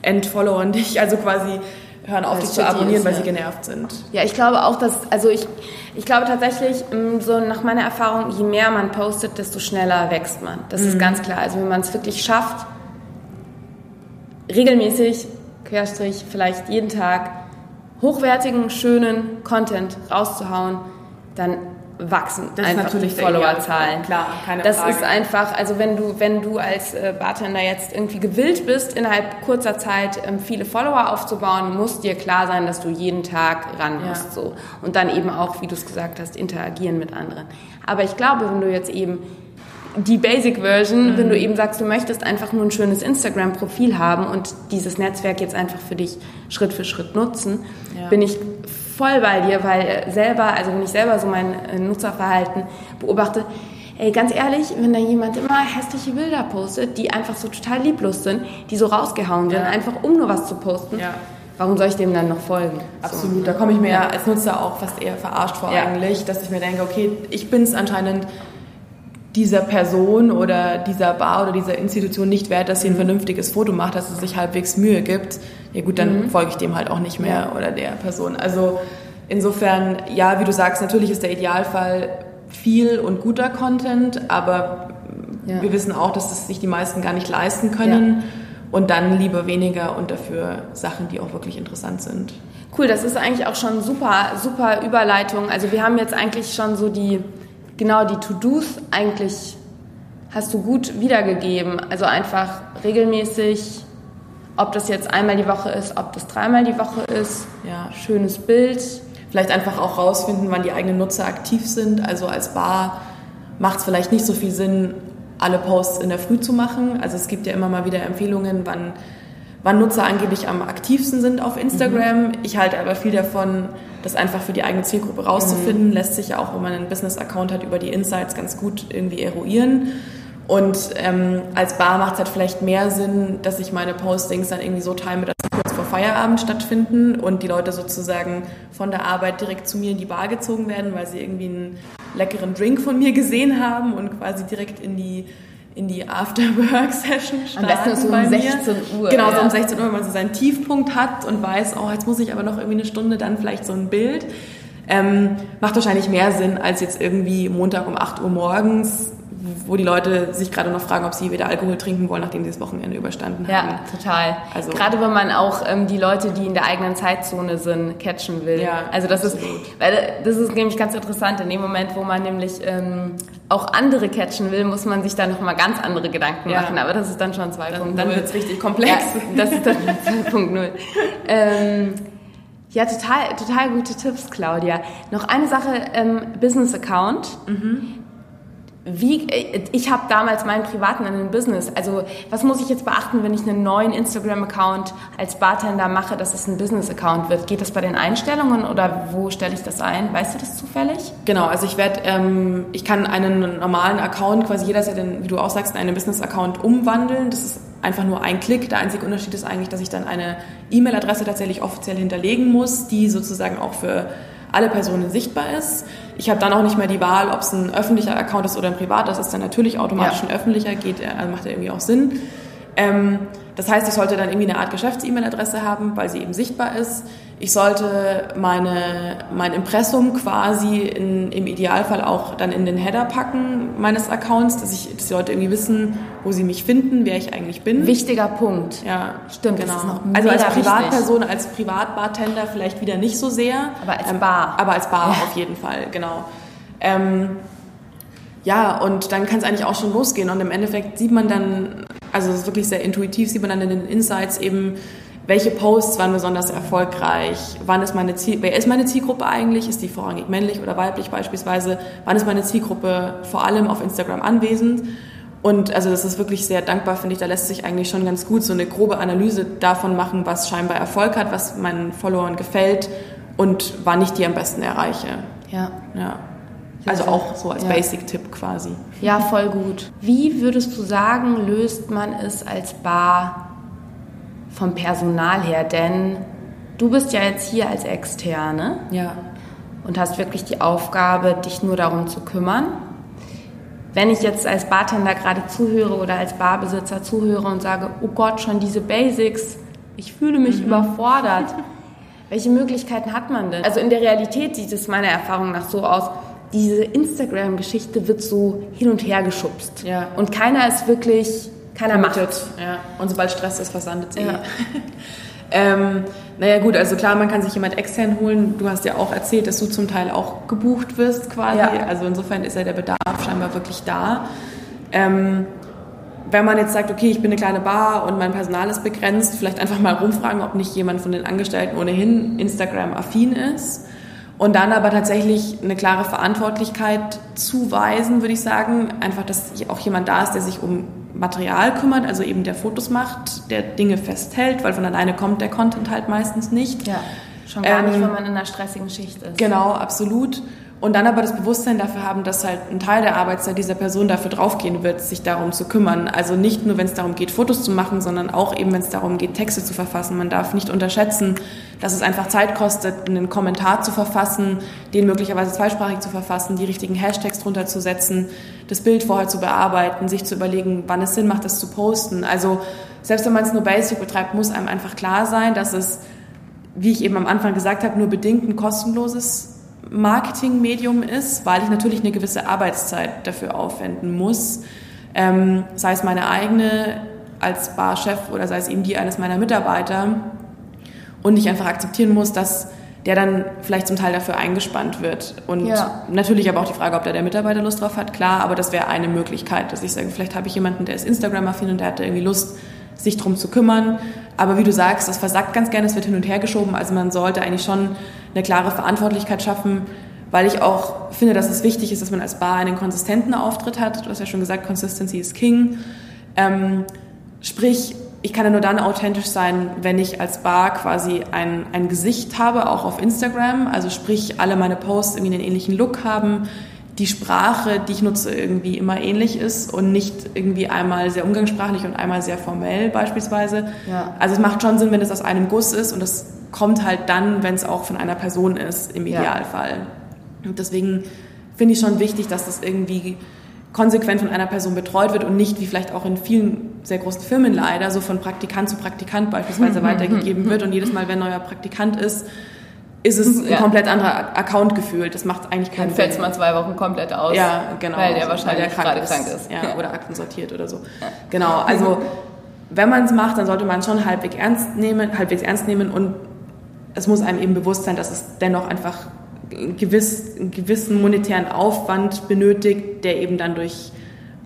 entfollowern dich, also quasi hören auf, dich zu abonnieren, weil sie genervt sind. Ja, ich glaube auch, dass, also ich, ich glaube tatsächlich, mm, so nach meiner Erfahrung, je mehr man postet, desto schneller wächst man. Das mhm. ist ganz klar. Also wenn man es wirklich schafft, regelmäßig, Querstrich, vielleicht jeden Tag, hochwertigen, schönen Content rauszuhauen, dann wachsen das einfach die Followerzahlen. Klar, keine das Frage. ist einfach, also wenn du, wenn du als äh, Bartender jetzt irgendwie gewillt bist, innerhalb kurzer Zeit ähm, viele Follower aufzubauen, muss dir klar sein, dass du jeden Tag ran musst. Ja. So. Und dann eben auch, wie du es gesagt hast, interagieren mit anderen. Aber ich glaube, wenn du jetzt eben die Basic Version, mhm. wenn du eben sagst, du möchtest einfach nur ein schönes Instagram-Profil haben und dieses Netzwerk jetzt einfach für dich Schritt für Schritt nutzen, ja. bin ich voll bei dir, weil selber, also wenn ich selber so mein äh, Nutzerverhalten beobachte, ey, ganz ehrlich, wenn da jemand immer hässliche Bilder postet, die einfach so total lieblos sind, die so rausgehauen sind, ja. einfach um nur was zu posten, ja. warum soll ich dem dann noch folgen? Absolut, so. da komme ich mir ja. als Nutzer auch fast eher verarscht vor eigentlich, dass ich mir denke, okay, ich bin es anscheinend dieser Person oder dieser Bar oder dieser Institution nicht wert, dass sie ein mhm. vernünftiges Foto macht, dass es sich halbwegs Mühe gibt, ja gut, dann mhm. folge ich dem halt auch nicht mehr oder der Person. Also insofern, ja, wie du sagst, natürlich ist der Idealfall viel und guter Content, aber ja. wir wissen auch, dass es sich die meisten gar nicht leisten können. Ja. Und dann lieber weniger und dafür Sachen, die auch wirklich interessant sind. Cool, das ist eigentlich auch schon super, super Überleitung. Also wir haben jetzt eigentlich schon so die, genau die To-Dos eigentlich hast du gut wiedergegeben. Also einfach regelmäßig ob das jetzt einmal die Woche ist, ob das dreimal die Woche ist. Ja. Schönes Bild. Vielleicht einfach auch rausfinden, wann die eigenen Nutzer aktiv sind. Also als Bar macht es vielleicht nicht so viel Sinn, alle Posts in der Früh zu machen. Also es gibt ja immer mal wieder Empfehlungen, wann, wann Nutzer angeblich am aktivsten sind auf Instagram. Mhm. Ich halte aber viel davon, das einfach für die eigene Zielgruppe rauszufinden. Mhm. Lässt sich ja auch, wenn man einen Business-Account hat, über die Insights ganz gut irgendwie eruieren. Und ähm, als Bar macht es halt vielleicht mehr Sinn, dass ich meine Postings dann irgendwie so time, dass sie kurz vor Feierabend stattfinden und die Leute sozusagen von der Arbeit direkt zu mir in die Bar gezogen werden, weil sie irgendwie einen leckeren Drink von mir gesehen haben und quasi direkt in die in die After-Work-Session starten. Am besten so um 16 Uhr. Genau, so um 16 Uhr, wenn man so seinen Tiefpunkt hat und weiß, oh, jetzt muss ich aber noch irgendwie eine Stunde, dann vielleicht so ein Bild. Ähm, macht wahrscheinlich mehr Sinn, als jetzt irgendwie Montag um 8 Uhr morgens wo die Leute sich gerade noch fragen, ob sie wieder Alkohol trinken wollen, nachdem sie das Wochenende überstanden haben. Ja, total. Also gerade wenn man auch ähm, die Leute, die in der eigenen Zeitzone sind, catchen will. Ja, also das absolut. ist, weil das ist nämlich ganz interessant. In dem Moment, wo man nämlich ähm, auch andere catchen will, muss man sich da noch mal ganz andere Gedanken ja. machen. Aber das ist dann schon 2.0. Dann, dann wird es richtig komplex. Ja, das ist dann (laughs) 2.0. ähm, ja, total, total gute Tipps, Claudia. Noch eine Sache, ähm, Business Account. Mhm wie, äh, ich habe damals meinen privaten in einem Business. Also was muss ich jetzt beachten, wenn ich einen neuen Instagram-Account als Bartender mache, dass es ein Business-Account wird? Geht das bei den Einstellungen oder wo stelle ich das ein? Weißt du das zufällig? Genau, also ich werde, ähm, ich kann einen normalen Account, quasi jeder, der den, wie du auch sagst, in einen Business-Account umwandeln. Das ist einfach nur ein Klick. Der einzige Unterschied ist eigentlich, dass ich dann eine E-Mail-Adresse tatsächlich offiziell hinterlegen muss, die sozusagen auch für alle Personen sichtbar ist. Ich habe dann auch nicht mehr die Wahl, ob es ein öffentlicher Account ist oder ein privat. Das ist dann natürlich automatisch ja. ein öffentlicher, geht, also macht ja irgendwie auch Sinn. Ähm, das heißt, ich sollte dann irgendwie eine Art Geschäfts-E-Mail-Adresse haben, weil sie eben sichtbar ist. Ich sollte meine, mein Impressum quasi in, im Idealfall auch dann in den Header packen meines Accounts, dass, ich, dass die Leute irgendwie wissen, wo sie mich finden, wer ich eigentlich bin. Wichtiger Punkt. Ja, stimmt. Genau. also als Privatperson, wichtig. als Privatbartender vielleicht wieder nicht so sehr. Aber als ähm, Bar. Aber als Bar ja. auf jeden Fall, genau. Ähm, ja, und dann kann es eigentlich auch schon losgehen. Und im Endeffekt sieht man dann, also es ist wirklich sehr intuitiv, sieht man dann in den Insights eben, welche Posts waren besonders erfolgreich, wann ist meine Ziel, wer ist meine Zielgruppe eigentlich, ist die vorrangig männlich oder weiblich beispielsweise, wann ist meine Zielgruppe vor allem auf Instagram anwesend und also das ist wirklich sehr dankbar, finde ich, da lässt sich eigentlich schon ganz gut so eine grobe Analyse davon machen, was scheinbar Erfolg hat, was meinen Followern gefällt und wann ich die am besten erreiche. Ja. Ja. Also auch so als ja. Basic-Tipp quasi. Ja, voll gut. Wie würdest du sagen, löst man es als Bar vom Personal her? Denn du bist ja jetzt hier als Externe. Ja. Und hast wirklich die Aufgabe, dich nur darum zu kümmern. Wenn ich jetzt als Bartender gerade zuhöre oder als Barbesitzer zuhöre und sage, oh Gott, schon diese Basics, ich fühle mich mhm. überfordert. (laughs) Welche Möglichkeiten hat man denn? Also in der Realität sieht es meiner Erfahrung nach so aus, diese Instagram-Geschichte wird so hin und her geschubst. Ja. Und keiner ist wirklich, keiner macht. Ja. Und sobald Stress ist, versandet sie. Ja. (laughs) ähm, naja gut, also klar, man kann sich jemand extern holen. Du hast ja auch erzählt, dass du zum Teil auch gebucht wirst quasi. Ja. Also insofern ist ja der Bedarf scheinbar wirklich da. Ähm, wenn man jetzt sagt, okay, ich bin eine kleine Bar und mein Personal ist begrenzt, vielleicht einfach mal rumfragen, ob nicht jemand von den Angestellten ohnehin Instagram-affin ist und dann aber tatsächlich eine klare Verantwortlichkeit zuweisen, würde ich sagen. Einfach, dass auch jemand da ist, der sich um Material kümmert, also eben der Fotos macht, der Dinge festhält, weil von alleine kommt der Content halt meistens nicht. Ja, schon gar ähm, nicht, wenn man in einer stressigen Schicht ist. Genau, absolut. Und dann aber das Bewusstsein dafür haben, dass halt ein Teil der Arbeitszeit dieser Person dafür draufgehen wird, sich darum zu kümmern. Also nicht nur, wenn es darum geht, Fotos zu machen, sondern auch eben, wenn es darum geht, Texte zu verfassen. Man darf nicht unterschätzen, dass es einfach Zeit kostet, einen Kommentar zu verfassen, den möglicherweise zweisprachig zu verfassen, die richtigen Hashtags drunter zu setzen, das Bild vorher zu bearbeiten, sich zu überlegen, wann es Sinn macht, das zu posten. Also selbst wenn man es nur basic betreibt, muss einem einfach klar sein, dass es, wie ich eben am Anfang gesagt habe, nur bedingt ein kostenloses Marketingmedium ist, weil ich natürlich eine gewisse Arbeitszeit dafür aufwenden muss. Ähm, sei es meine eigene als Barchef oder sei es eben die eines meiner Mitarbeiter. Und ich einfach akzeptieren muss, dass der dann vielleicht zum Teil dafür eingespannt wird. Und ja. natürlich aber auch die Frage, ob da der Mitarbeiter Lust drauf hat, klar, aber das wäre eine Möglichkeit, dass ich sage, vielleicht habe ich jemanden, der ist Instagram-affin und der hat irgendwie Lust, sich darum zu kümmern. Aber wie du sagst, das versagt ganz gerne, es wird hin und her geschoben. Also man sollte eigentlich schon eine klare Verantwortlichkeit schaffen, weil ich auch finde, dass es wichtig ist, dass man als Bar einen konsistenten Auftritt hat. Du hast ja schon gesagt, Consistency is King. Ähm, sprich, ich kann ja nur dann authentisch sein, wenn ich als Bar quasi ein, ein Gesicht habe, auch auf Instagram. Also sprich, alle meine Posts irgendwie einen ähnlichen Look haben, die Sprache, die ich nutze, irgendwie immer ähnlich ist und nicht irgendwie einmal sehr umgangssprachlich und einmal sehr formell beispielsweise. Ja. Also es macht schon Sinn, wenn es aus einem Guss ist und das kommt halt dann, wenn es auch von einer Person ist, im Idealfall. Ja. Und deswegen finde ich schon wichtig, dass das irgendwie konsequent von einer Person betreut wird und nicht, wie vielleicht auch in vielen sehr großen Firmen leider, so von Praktikant zu Praktikant beispielsweise (laughs) weitergegeben wird und jedes Mal, wenn ein neuer Praktikant ist, ist es ein ja. komplett anderer Account gefühlt. Das macht eigentlich keinen Sinn. Dann fällt es mal zwei Wochen komplett aus. Ja, genau. Weil der wahrscheinlich weil der krank gerade ist. krank ist. Ja, oder Akten sortiert oder so. Ja. Genau, also wenn man es macht, dann sollte man schon halbwegs ernst nehmen, halbwegs ernst nehmen und es muss einem eben bewusst sein, dass es dennoch einfach einen gewissen monetären Aufwand benötigt, der eben dann durch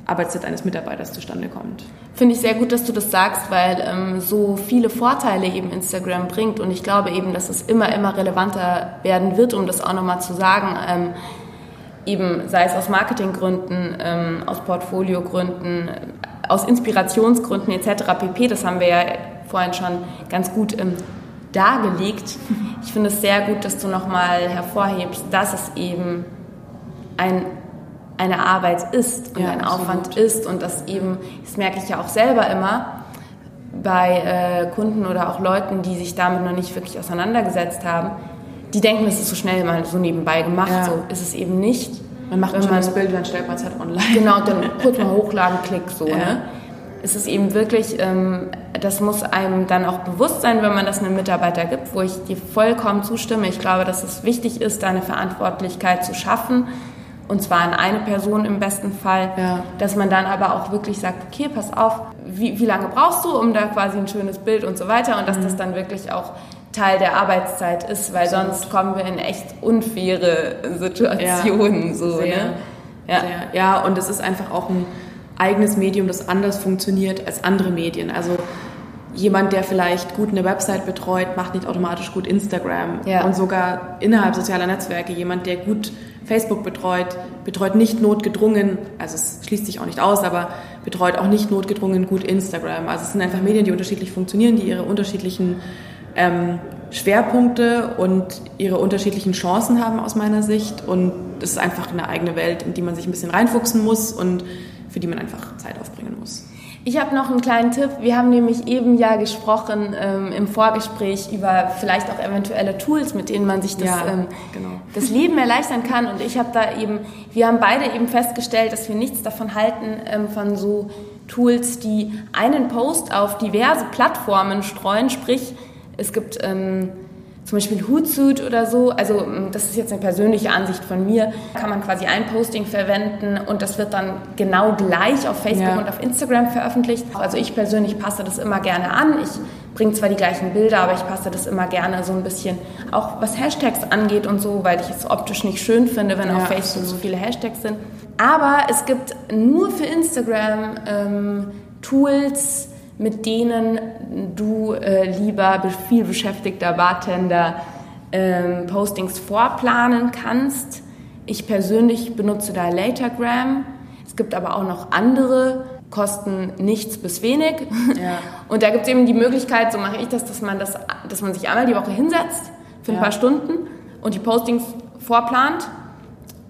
Arbeitszeit eines Mitarbeiters zustande kommt. Finde ich sehr gut, dass du das sagst, weil ähm, so viele Vorteile eben Instagram bringt und ich glaube eben, dass es immer, immer relevanter werden wird, um das auch nochmal zu sagen. Ähm, eben sei es aus Marketinggründen, ähm, aus Portfoliogründen, aus Inspirationsgründen etc. pp. Das haben wir ja vorhin schon ganz gut ähm, dargelegt. Ich finde es sehr gut, dass du nochmal hervorhebst, dass es eben ein, eine Arbeit ist und ja, ein absolut. Aufwand ist und dass eben, das merke ich ja auch selber immer, bei äh, Kunden oder auch Leuten, die sich damit noch nicht wirklich auseinandergesetzt haben, die denken, es ist so schnell mal so nebenbei gemacht. Ja. So ist es eben nicht. Man macht ein schönes Bild, dann stellt man es halt online. Genau, dann (laughs) kurz mal hochladen, klick so. Ja. Ne? Es ist eben wirklich ähm, das muss einem dann auch bewusst sein, wenn man das einem Mitarbeiter gibt, wo ich dir vollkommen zustimme. Ich glaube, dass es wichtig ist, da eine Verantwortlichkeit zu schaffen. Und zwar an eine Person im besten Fall, ja. dass man dann aber auch wirklich sagt, okay, pass auf, wie, wie lange brauchst du, um da quasi ein schönes Bild und so weiter und dass mhm. das dann wirklich auch Teil der Arbeitszeit ist, weil Absolut. sonst kommen wir in echt unfaire Situationen. Ja, so, sehr, ne? ja. Sehr. ja, und es ist einfach auch ein eigenes Medium, das anders funktioniert als andere Medien. Also jemand, der vielleicht gut eine Website betreut, macht nicht automatisch gut Instagram. Ja. Und sogar innerhalb sozialer Netzwerke, jemand, der gut Facebook betreut, betreut nicht notgedrungen, also es schließt sich auch nicht aus, aber betreut auch nicht notgedrungen gut Instagram. Also es sind einfach Medien, die unterschiedlich funktionieren, die ihre unterschiedlichen ähm, Schwerpunkte und ihre unterschiedlichen Chancen haben aus meiner Sicht. Und es ist einfach eine eigene Welt, in die man sich ein bisschen reinfuchsen muss und für die man einfach Zeit aufbringen muss. Ich habe noch einen kleinen Tipp. Wir haben nämlich eben ja gesprochen ähm, im Vorgespräch über vielleicht auch eventuelle Tools, mit denen man sich das, ja, ähm, genau. das Leben erleichtern kann. Und ich habe da eben, wir haben beide eben festgestellt, dass wir nichts davon halten, ähm, von so Tools, die einen Post auf diverse Plattformen streuen. Sprich, es gibt ähm, zum Beispiel Hootsuite oder so, also mm, das ist jetzt eine persönliche Ansicht von mir, kann man quasi ein Posting verwenden und das wird dann genau gleich auf Facebook ja. und auf Instagram veröffentlicht. Also ich persönlich passe das immer gerne an. Ich bringe zwar die gleichen Bilder, aber ich passe das immer gerne so ein bisschen, auch was Hashtags angeht und so, weil ich es optisch nicht schön finde, wenn ja, auf Facebook absolut. so viele Hashtags sind. Aber es gibt nur für Instagram ähm, Tools, mit denen du, äh, lieber viel beschäftigter Bartender, ähm, Postings vorplanen kannst. Ich persönlich benutze da Latergram. Es gibt aber auch noch andere, kosten nichts bis wenig. Ja. (laughs) Und da gibt es eben die Möglichkeit, so mache ich das, dass man, das, dass man sich einmal die Woche hinsetzt für ein ja. paar Stunden und die Postings vorplant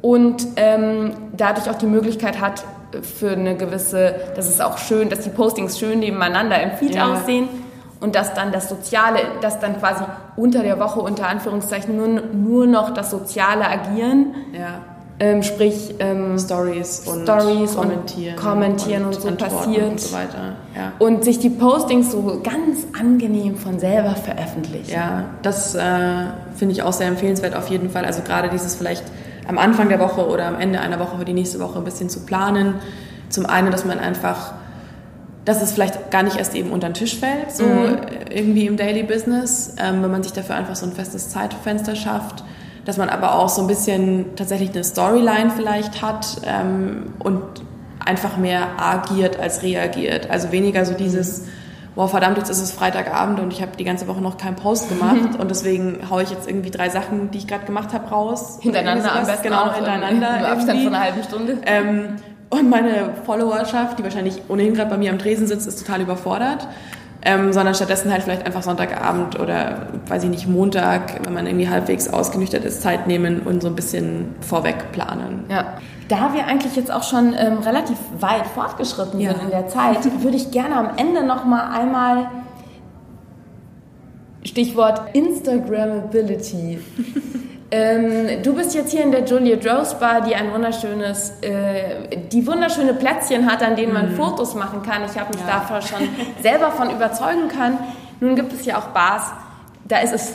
und ähm, dadurch auch die Möglichkeit hat, für eine gewisse, das ist auch schön, dass die Postings schön nebeneinander im Feed ja. aussehen und dass dann das Soziale, dass dann quasi unter der Woche unter Anführungszeichen nur, nur noch das soziale Agieren, ja. ähm, sprich ähm, Stories und Stories kommentieren, und, kommentieren und, und so passiert und so weiter. Ja. Und sich die Postings so ganz angenehm von selber veröffentlichen. Ja, das äh, finde ich auch sehr empfehlenswert auf jeden Fall. Also gerade dieses vielleicht am Anfang der Woche oder am Ende einer Woche für die nächste Woche ein bisschen zu planen. Zum einen, dass man einfach, dass es vielleicht gar nicht erst eben unter den Tisch fällt, so mhm. irgendwie im Daily Business, ähm, wenn man sich dafür einfach so ein festes Zeitfenster schafft. Dass man aber auch so ein bisschen tatsächlich eine Storyline vielleicht hat ähm, und einfach mehr agiert als reagiert. Also weniger so dieses wow, verdammt, jetzt ist es Freitagabend und ich habe die ganze Woche noch keinen Post gemacht (laughs) und deswegen haue ich jetzt irgendwie drei Sachen, die ich gerade gemacht habe, raus. Hintereinander am besten Genau, hintereinander. Im Abstand von einer halben Stunde. Ähm, und meine Followerschaft, die wahrscheinlich ohnehin gerade bei mir am Tresen sitzt, ist total überfordert. Ähm, sondern stattdessen halt vielleicht einfach Sonntagabend oder, weiß ich nicht, Montag, wenn man irgendwie halbwegs ausgenüchtert ist, Zeit nehmen und so ein bisschen vorweg planen. Ja. Da wir eigentlich jetzt auch schon ähm, relativ weit fortgeschritten ja. sind in der Zeit, (laughs) würde ich gerne am Ende noch mal einmal Stichwort Instagrammability. (laughs) ähm, du bist jetzt hier in der Juliet Rose Bar, die ein wunderschönes, äh, die wunderschöne Plätzchen hat, an denen man mhm. Fotos machen kann. Ich habe mich ja. davon schon selber von überzeugen können. Nun gibt es ja auch Bars, da ist es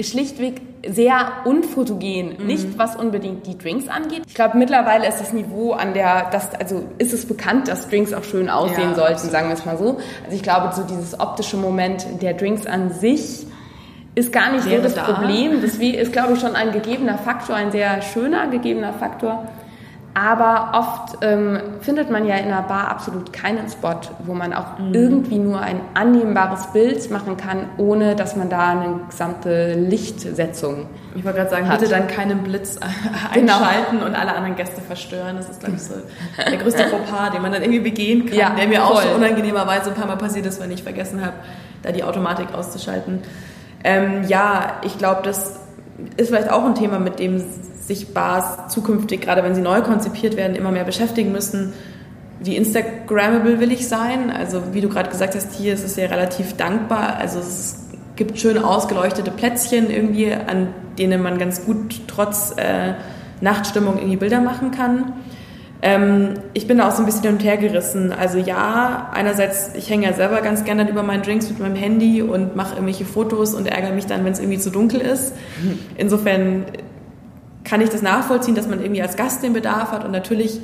(laughs) schlichtweg sehr unfotogen. Mhm. Nicht was unbedingt die Drinks angeht. Ich glaube, mittlerweile ist das Niveau an der, das, also ist es bekannt, dass Drinks auch schön aussehen ja, sollten, sagen wir es mal so. Also ich glaube, so dieses optische Moment der Drinks an sich ist gar nicht Wäre so das da. Problem. Das ist, glaube ich, schon ein gegebener Faktor, ein sehr schöner gegebener Faktor. Aber oft ähm, findet man ja in einer Bar absolut keinen Spot, wo man auch mhm. irgendwie nur ein annehmbares Bild machen kann, ohne dass man da eine gesamte Lichtsetzung Ich wollte gerade sagen, hat. bitte dann keinen Blitz (laughs) genau. einschalten genau. und alle anderen Gäste verstören. Das ist, glaube ich, so der größte (laughs) Fauxpas, den man dann irgendwie begehen kann, ja, der mir voll. auch schon unangenehmerweise ein paar Mal passiert ist, wenn ich vergessen habe, da die Automatik auszuschalten. Ähm, ja, ich glaube, das ist vielleicht auch ein Thema, mit dem sich Bars zukünftig, gerade wenn sie neu konzipiert werden, immer mehr beschäftigen müssen. Wie Instagrammable will ich sein? Also wie du gerade gesagt hast, hier ist es ja relativ dankbar. Also es gibt schön ausgeleuchtete Plätzchen irgendwie, an denen man ganz gut trotz äh, Nachtstimmung irgendwie Bilder machen kann. Ähm, ich bin da auch so ein bisschen hin und her gerissen. Also ja, einerseits, ich hänge ja selber ganz gerne über meinen Drinks mit meinem Handy und mache irgendwelche Fotos und ärgere mich dann, wenn es irgendwie zu dunkel ist. Insofern kann ich das nachvollziehen, dass man irgendwie als Gast den Bedarf hat und natürlich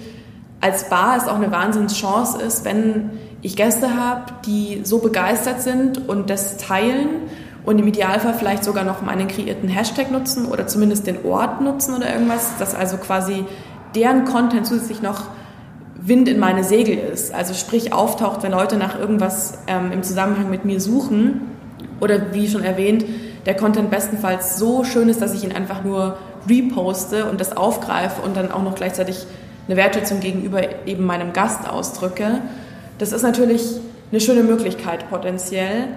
als Bar es auch eine Wahnsinnschance ist, wenn ich Gäste habe, die so begeistert sind und das teilen und im Idealfall vielleicht sogar noch meinen kreierten Hashtag nutzen oder zumindest den Ort nutzen oder irgendwas, dass also quasi deren Content zusätzlich noch Wind in meine Segel ist. Also sprich auftaucht, wenn Leute nach irgendwas ähm, im Zusammenhang mit mir suchen oder wie schon erwähnt, der Content bestenfalls so schön ist, dass ich ihn einfach nur reposte und das aufgreife und dann auch noch gleichzeitig eine Wertschätzung gegenüber eben meinem Gast ausdrücke. Das ist natürlich eine schöne Möglichkeit potenziell.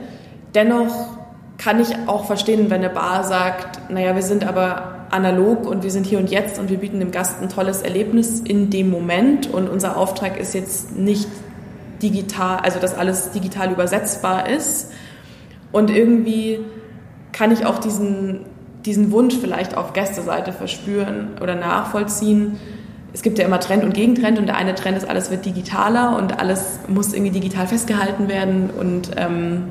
Dennoch kann ich auch verstehen, wenn eine Bar sagt, naja, wir sind aber analog und wir sind hier und jetzt und wir bieten dem Gast ein tolles Erlebnis in dem Moment und unser Auftrag ist jetzt nicht digital, also dass alles digital übersetzbar ist. Und irgendwie kann ich auch diesen diesen Wunsch vielleicht auf Gästeseite verspüren oder nachvollziehen. Es gibt ja immer Trend und Gegentrend und der eine Trend ist, alles wird digitaler und alles muss irgendwie digital festgehalten werden und ähm,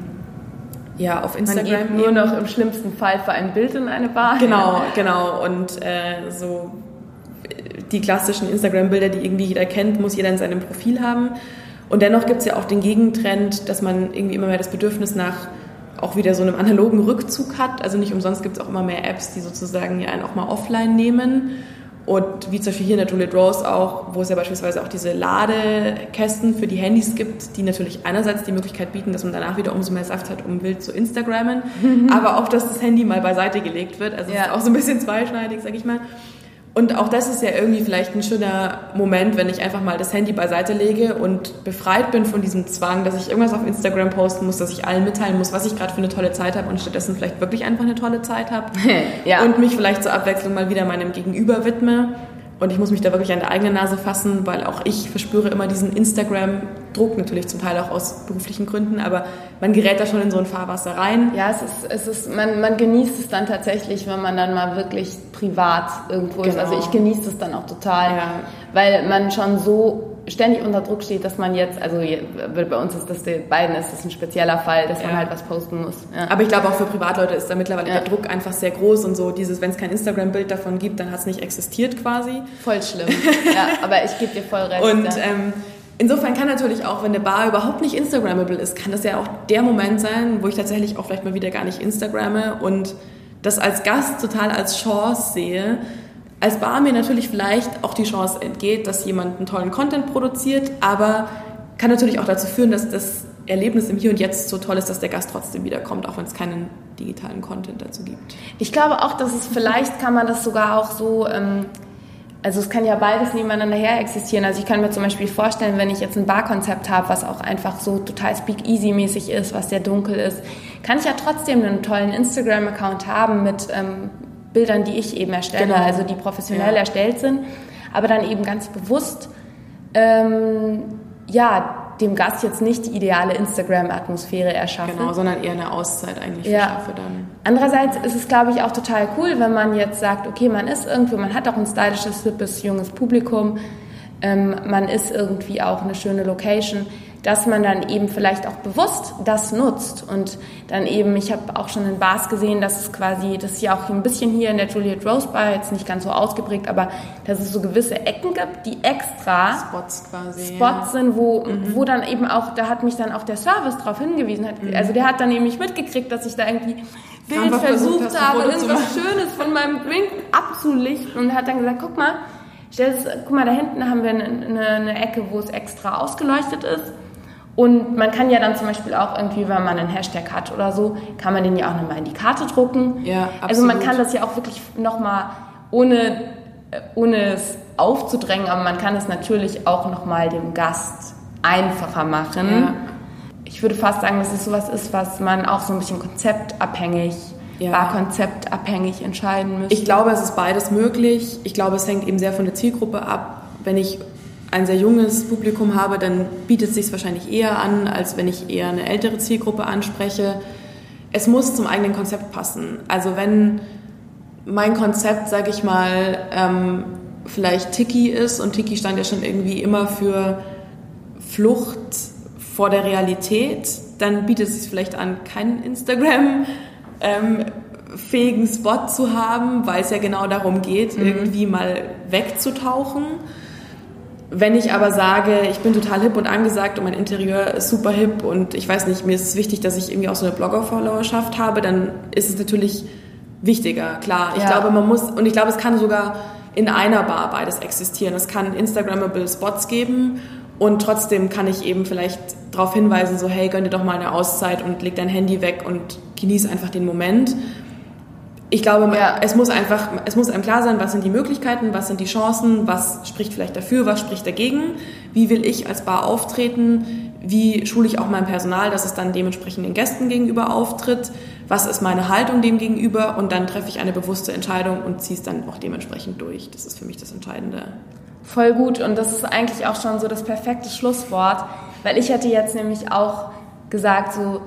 ja, auf Instagram. Man geht nur noch im schlimmsten Fall für ein Bild in eine Bar. Genau, genau. Und äh, so die klassischen Instagram-Bilder, die irgendwie jeder kennt, muss jeder in seinem Profil haben. Und dennoch gibt es ja auch den Gegentrend, dass man irgendwie immer mehr das Bedürfnis nach auch wieder so einem analogen Rückzug hat. Also nicht umsonst gibt es auch immer mehr Apps, die sozusagen ja einen auch mal offline nehmen. Und wie zum Beispiel hier in der Juliet Rose auch, wo es ja beispielsweise auch diese Ladekästen für die Handys gibt, die natürlich einerseits die Möglichkeit bieten, dass man danach wieder umso mehr Saft hat, um wild zu Instagrammen, (laughs) aber auch, dass das Handy mal beiseite gelegt wird. Also ja. ist auch so ein bisschen zweischneidig, sag ich mal. Und auch das ist ja irgendwie vielleicht ein schöner Moment, wenn ich einfach mal das Handy beiseite lege und befreit bin von diesem Zwang, dass ich irgendwas auf Instagram posten muss, dass ich allen mitteilen muss, was ich gerade für eine tolle Zeit habe und stattdessen vielleicht wirklich einfach eine tolle Zeit habe. (laughs) ja. Und mich vielleicht zur Abwechslung mal wieder meinem Gegenüber widme. Und ich muss mich da wirklich an der eigenen Nase fassen, weil auch ich verspüre immer diesen Instagram-Druck, natürlich zum Teil auch aus beruflichen Gründen, aber man gerät da schon in so ein Fahrwasser rein. Ja, es ist, es ist, man, man genießt es dann tatsächlich, wenn man dann mal wirklich privat irgendwo genau. ist. Also ich genieße es dann auch total, ja. weil man schon so ständig unter Druck steht, dass man jetzt, also bei uns ist das, beiden ist das ein spezieller Fall, dass ja. man halt was posten muss. Ja. Aber ich glaube auch für Privatleute ist da mittlerweile ja. der Druck einfach sehr groß und so dieses, wenn es kein Instagram-Bild davon gibt, dann hat es nicht existiert quasi. Voll schlimm. (laughs) ja, aber ich gebe dir voll recht. Und ähm, insofern kann natürlich auch, wenn eine Bar überhaupt nicht Instagrammable ist, kann das ja auch der Moment sein, wo ich tatsächlich auch vielleicht mal wieder gar nicht Instagramme und das als Gast total als Chance sehe, als Bar mir natürlich vielleicht auch die Chance entgeht, dass jemand einen tollen Content produziert, aber kann natürlich auch dazu führen, dass das Erlebnis im Hier und Jetzt so toll ist, dass der Gast trotzdem wiederkommt, auch wenn es keinen digitalen Content dazu gibt. Ich glaube auch, dass es vielleicht kann man das sogar auch so, ähm, also es kann ja beides nebeneinander her existieren. Also ich kann mir zum Beispiel vorstellen, wenn ich jetzt ein Barkonzept habe, was auch einfach so total Speak-Easy-mäßig ist, was sehr dunkel ist, kann ich ja trotzdem einen tollen Instagram-Account haben mit ähm, Bildern, die ich eben erstelle, genau. also die professionell ja. erstellt sind, aber dann eben ganz bewusst ähm, ja, dem Gast jetzt nicht die ideale Instagram-Atmosphäre erschaffe. Genau, sondern eher eine Auszeit eigentlich ja. verschaffe dann. Andererseits ist es, glaube ich, auch total cool, wenn man jetzt sagt, okay, man ist irgendwo, man hat auch ein stylisches, hippes, junges Publikum, ähm, man ist irgendwie auch eine schöne Location dass man dann eben vielleicht auch bewusst das nutzt und dann eben, ich habe auch schon in Bars gesehen, dass es quasi, das ist ja auch ein bisschen hier in der Juliet Rose Bar, jetzt nicht ganz so ausgeprägt, aber dass es so gewisse Ecken gibt, die extra Spots quasi Spots sind, wo, mhm. wo dann eben auch, da hat mich dann auch der Service darauf hingewiesen, hat, mhm. also der hat dann nämlich mitgekriegt, dass ich da irgendwie wild versucht, versucht habe, irgendwas Schönes von meinem Drink abzulichten und hat dann gesagt, guck mal, stell guck mal, da hinten haben wir eine, eine Ecke, wo es extra ausgeleuchtet ist und man kann ja dann zum Beispiel auch irgendwie, wenn man einen Hashtag hat oder so, kann man den ja auch nochmal in die Karte drucken. Ja, absolut. Also man kann das ja auch wirklich nochmal ohne, ohne es aufzudrängen, aber man kann es natürlich auch nochmal dem Gast einfacher machen. Ja. Ich würde fast sagen, dass es sowas ist, was man auch so ein bisschen konzeptabhängig ja. barkonzeptabhängig entscheiden müsste? Ich glaube, es ist beides möglich. Ich glaube, es hängt eben sehr von der Zielgruppe ab. Wenn ich ein sehr junges Publikum habe, dann bietet es sich wahrscheinlich eher an, als wenn ich eher eine ältere Zielgruppe anspreche. Es muss zum eigenen Konzept passen. Also wenn mein Konzept, sage ich mal, ähm, vielleicht Tiki ist und Tiki stand ja schon irgendwie immer für Flucht vor der Realität, dann bietet es sich vielleicht an, keinen Instagram ähm, fähigen Spot zu haben, weil es ja genau darum geht, mhm. irgendwie mal wegzutauchen. Wenn ich aber sage, ich bin total hip und angesagt und mein Interieur ist super hip und ich weiß nicht, mir ist es wichtig, dass ich irgendwie auch so eine Blogger-Followerschaft habe, dann ist es natürlich wichtiger, klar. Ich ja. glaube, man muss, und ich glaube, es kann sogar in einer Bar beides existieren. Es kann Instagrammable Spots geben und trotzdem kann ich eben vielleicht darauf hinweisen, so hey, gönn dir doch mal eine Auszeit und leg dein Handy weg und genieß einfach den Moment ich glaube, ja. es muss einfach, es muss einem klar sein, was sind die Möglichkeiten, was sind die Chancen, was spricht vielleicht dafür, was spricht dagegen, wie will ich als Bar auftreten, wie schule ich auch mein Personal, dass es dann dementsprechend den Gästen gegenüber auftritt, was ist meine Haltung dem gegenüber und dann treffe ich eine bewusste Entscheidung und ziehe es dann auch dementsprechend durch. Das ist für mich das Entscheidende. Voll gut und das ist eigentlich auch schon so das perfekte Schlusswort, weil ich hätte jetzt nämlich auch gesagt, so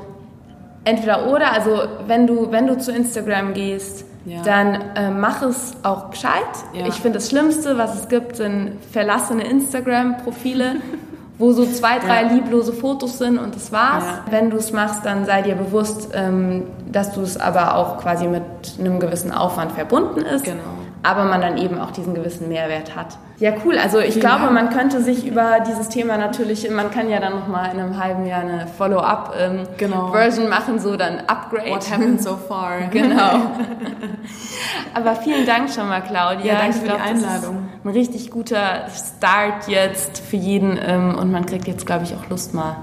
entweder oder, also wenn du, wenn du zu Instagram gehst, ja. dann äh, mach es auch gescheit. Ja. Ich finde das Schlimmste, was es gibt, sind verlassene Instagram-Profile, (laughs) wo so zwei, drei ja. lieblose Fotos sind und das war's. Wenn du es machst, dann sei dir bewusst, ähm, dass du es aber auch quasi mit einem gewissen Aufwand verbunden ist. Genau aber man dann eben auch diesen gewissen Mehrwert hat. Ja, cool. Also ich Vielen glaube, man könnte sich über dieses Thema natürlich, man kann ja dann nochmal in einem halben Jahr eine Follow-up-Version ähm, genau. machen, so dann Upgrade. What happened so far. (laughs) Genau. (laughs) aber vielen Dank schon mal, Claudia. Ja, danke ich für glaub, die Einladung. ein richtig guter Start jetzt für jeden ähm, und man kriegt jetzt, glaube ich, auch Lust mal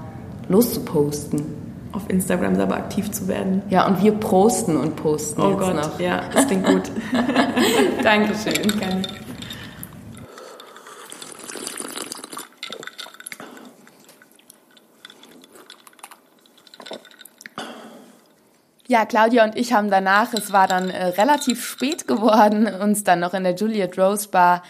loszuposten auf Instagram selber aktiv zu werden. Ja, und wir posten und posten oh jetzt Gott, noch. Ja, das klingt gut. (laughs) Dankeschön. Gerne. Ja, Claudia und ich haben danach, es war dann äh, relativ spät geworden, uns dann noch in der Juliet Rose Bar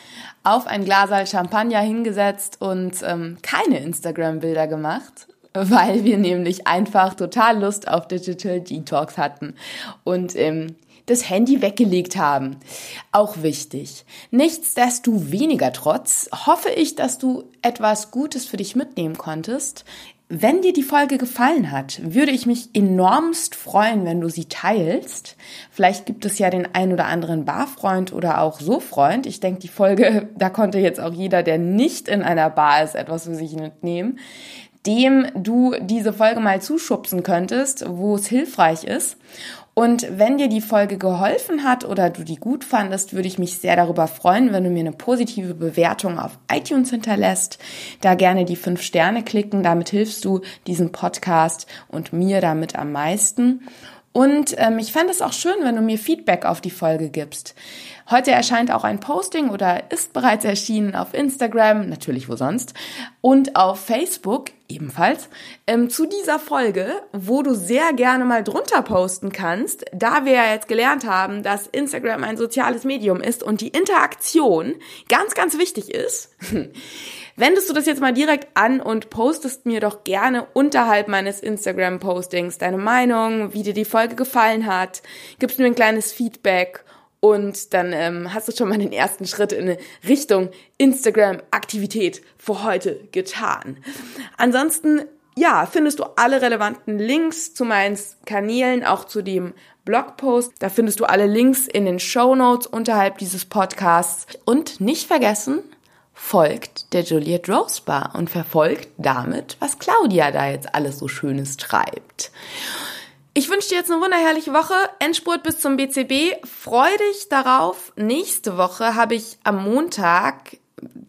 auf ein Glasal Champagner hingesetzt und ähm, keine Instagram-Bilder gemacht, weil wir nämlich einfach total Lust auf Digital Detox hatten und ähm, das Handy weggelegt haben. Auch wichtig. Nichtsdestoweniger trotz hoffe ich, dass du etwas Gutes für dich mitnehmen konntest. Wenn dir die Folge gefallen hat, würde ich mich enormst freuen, wenn du sie teilst. Vielleicht gibt es ja den ein oder anderen Barfreund oder auch so Freund. Ich denke, die Folge, (laughs) da konnte jetzt auch jeder, der nicht in einer Bar ist, etwas für sich mitnehmen dem du diese Folge mal zuschubsen könntest, wo es hilfreich ist. Und wenn dir die Folge geholfen hat oder du die gut fandest, würde ich mich sehr darüber freuen, wenn du mir eine positive Bewertung auf iTunes hinterlässt. Da gerne die fünf Sterne klicken. Damit hilfst du diesem Podcast und mir damit am meisten. Und ähm, ich fände es auch schön, wenn du mir Feedback auf die Folge gibst. Heute erscheint auch ein Posting oder ist bereits erschienen auf Instagram, natürlich wo sonst, und auf Facebook ebenfalls ähm, zu dieser Folge, wo du sehr gerne mal drunter posten kannst, da wir ja jetzt gelernt haben, dass Instagram ein soziales Medium ist und die Interaktion ganz, ganz wichtig ist. (laughs) Wendest du das jetzt mal direkt an und postest mir doch gerne unterhalb meines Instagram-Postings deine Meinung, wie dir die Folge gefallen hat, gibst mir ein kleines Feedback und dann ähm, hast du schon mal den ersten Schritt in Richtung Instagram-Aktivität für heute getan. Ansonsten, ja, findest du alle relevanten Links zu meinen Kanälen, auch zu dem Blogpost. Da findest du alle Links in den Show Notes unterhalb dieses Podcasts. Und nicht vergessen, folgt der Juliet Rose Bar und verfolgt damit, was Claudia da jetzt alles so Schönes treibt. Ich wünsche dir jetzt eine wunderherrliche Woche. Endspurt bis zum BCB. Freu dich darauf. Nächste Woche habe ich am Montag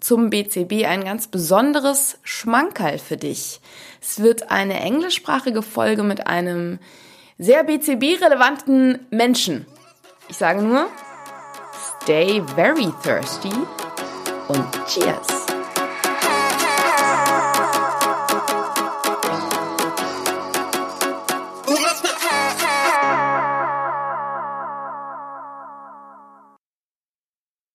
zum BCB ein ganz besonderes Schmankerl für dich. Es wird eine englischsprachige Folge mit einem sehr BCB-relevanten Menschen. Ich sage nur, stay very thirsty und cheers!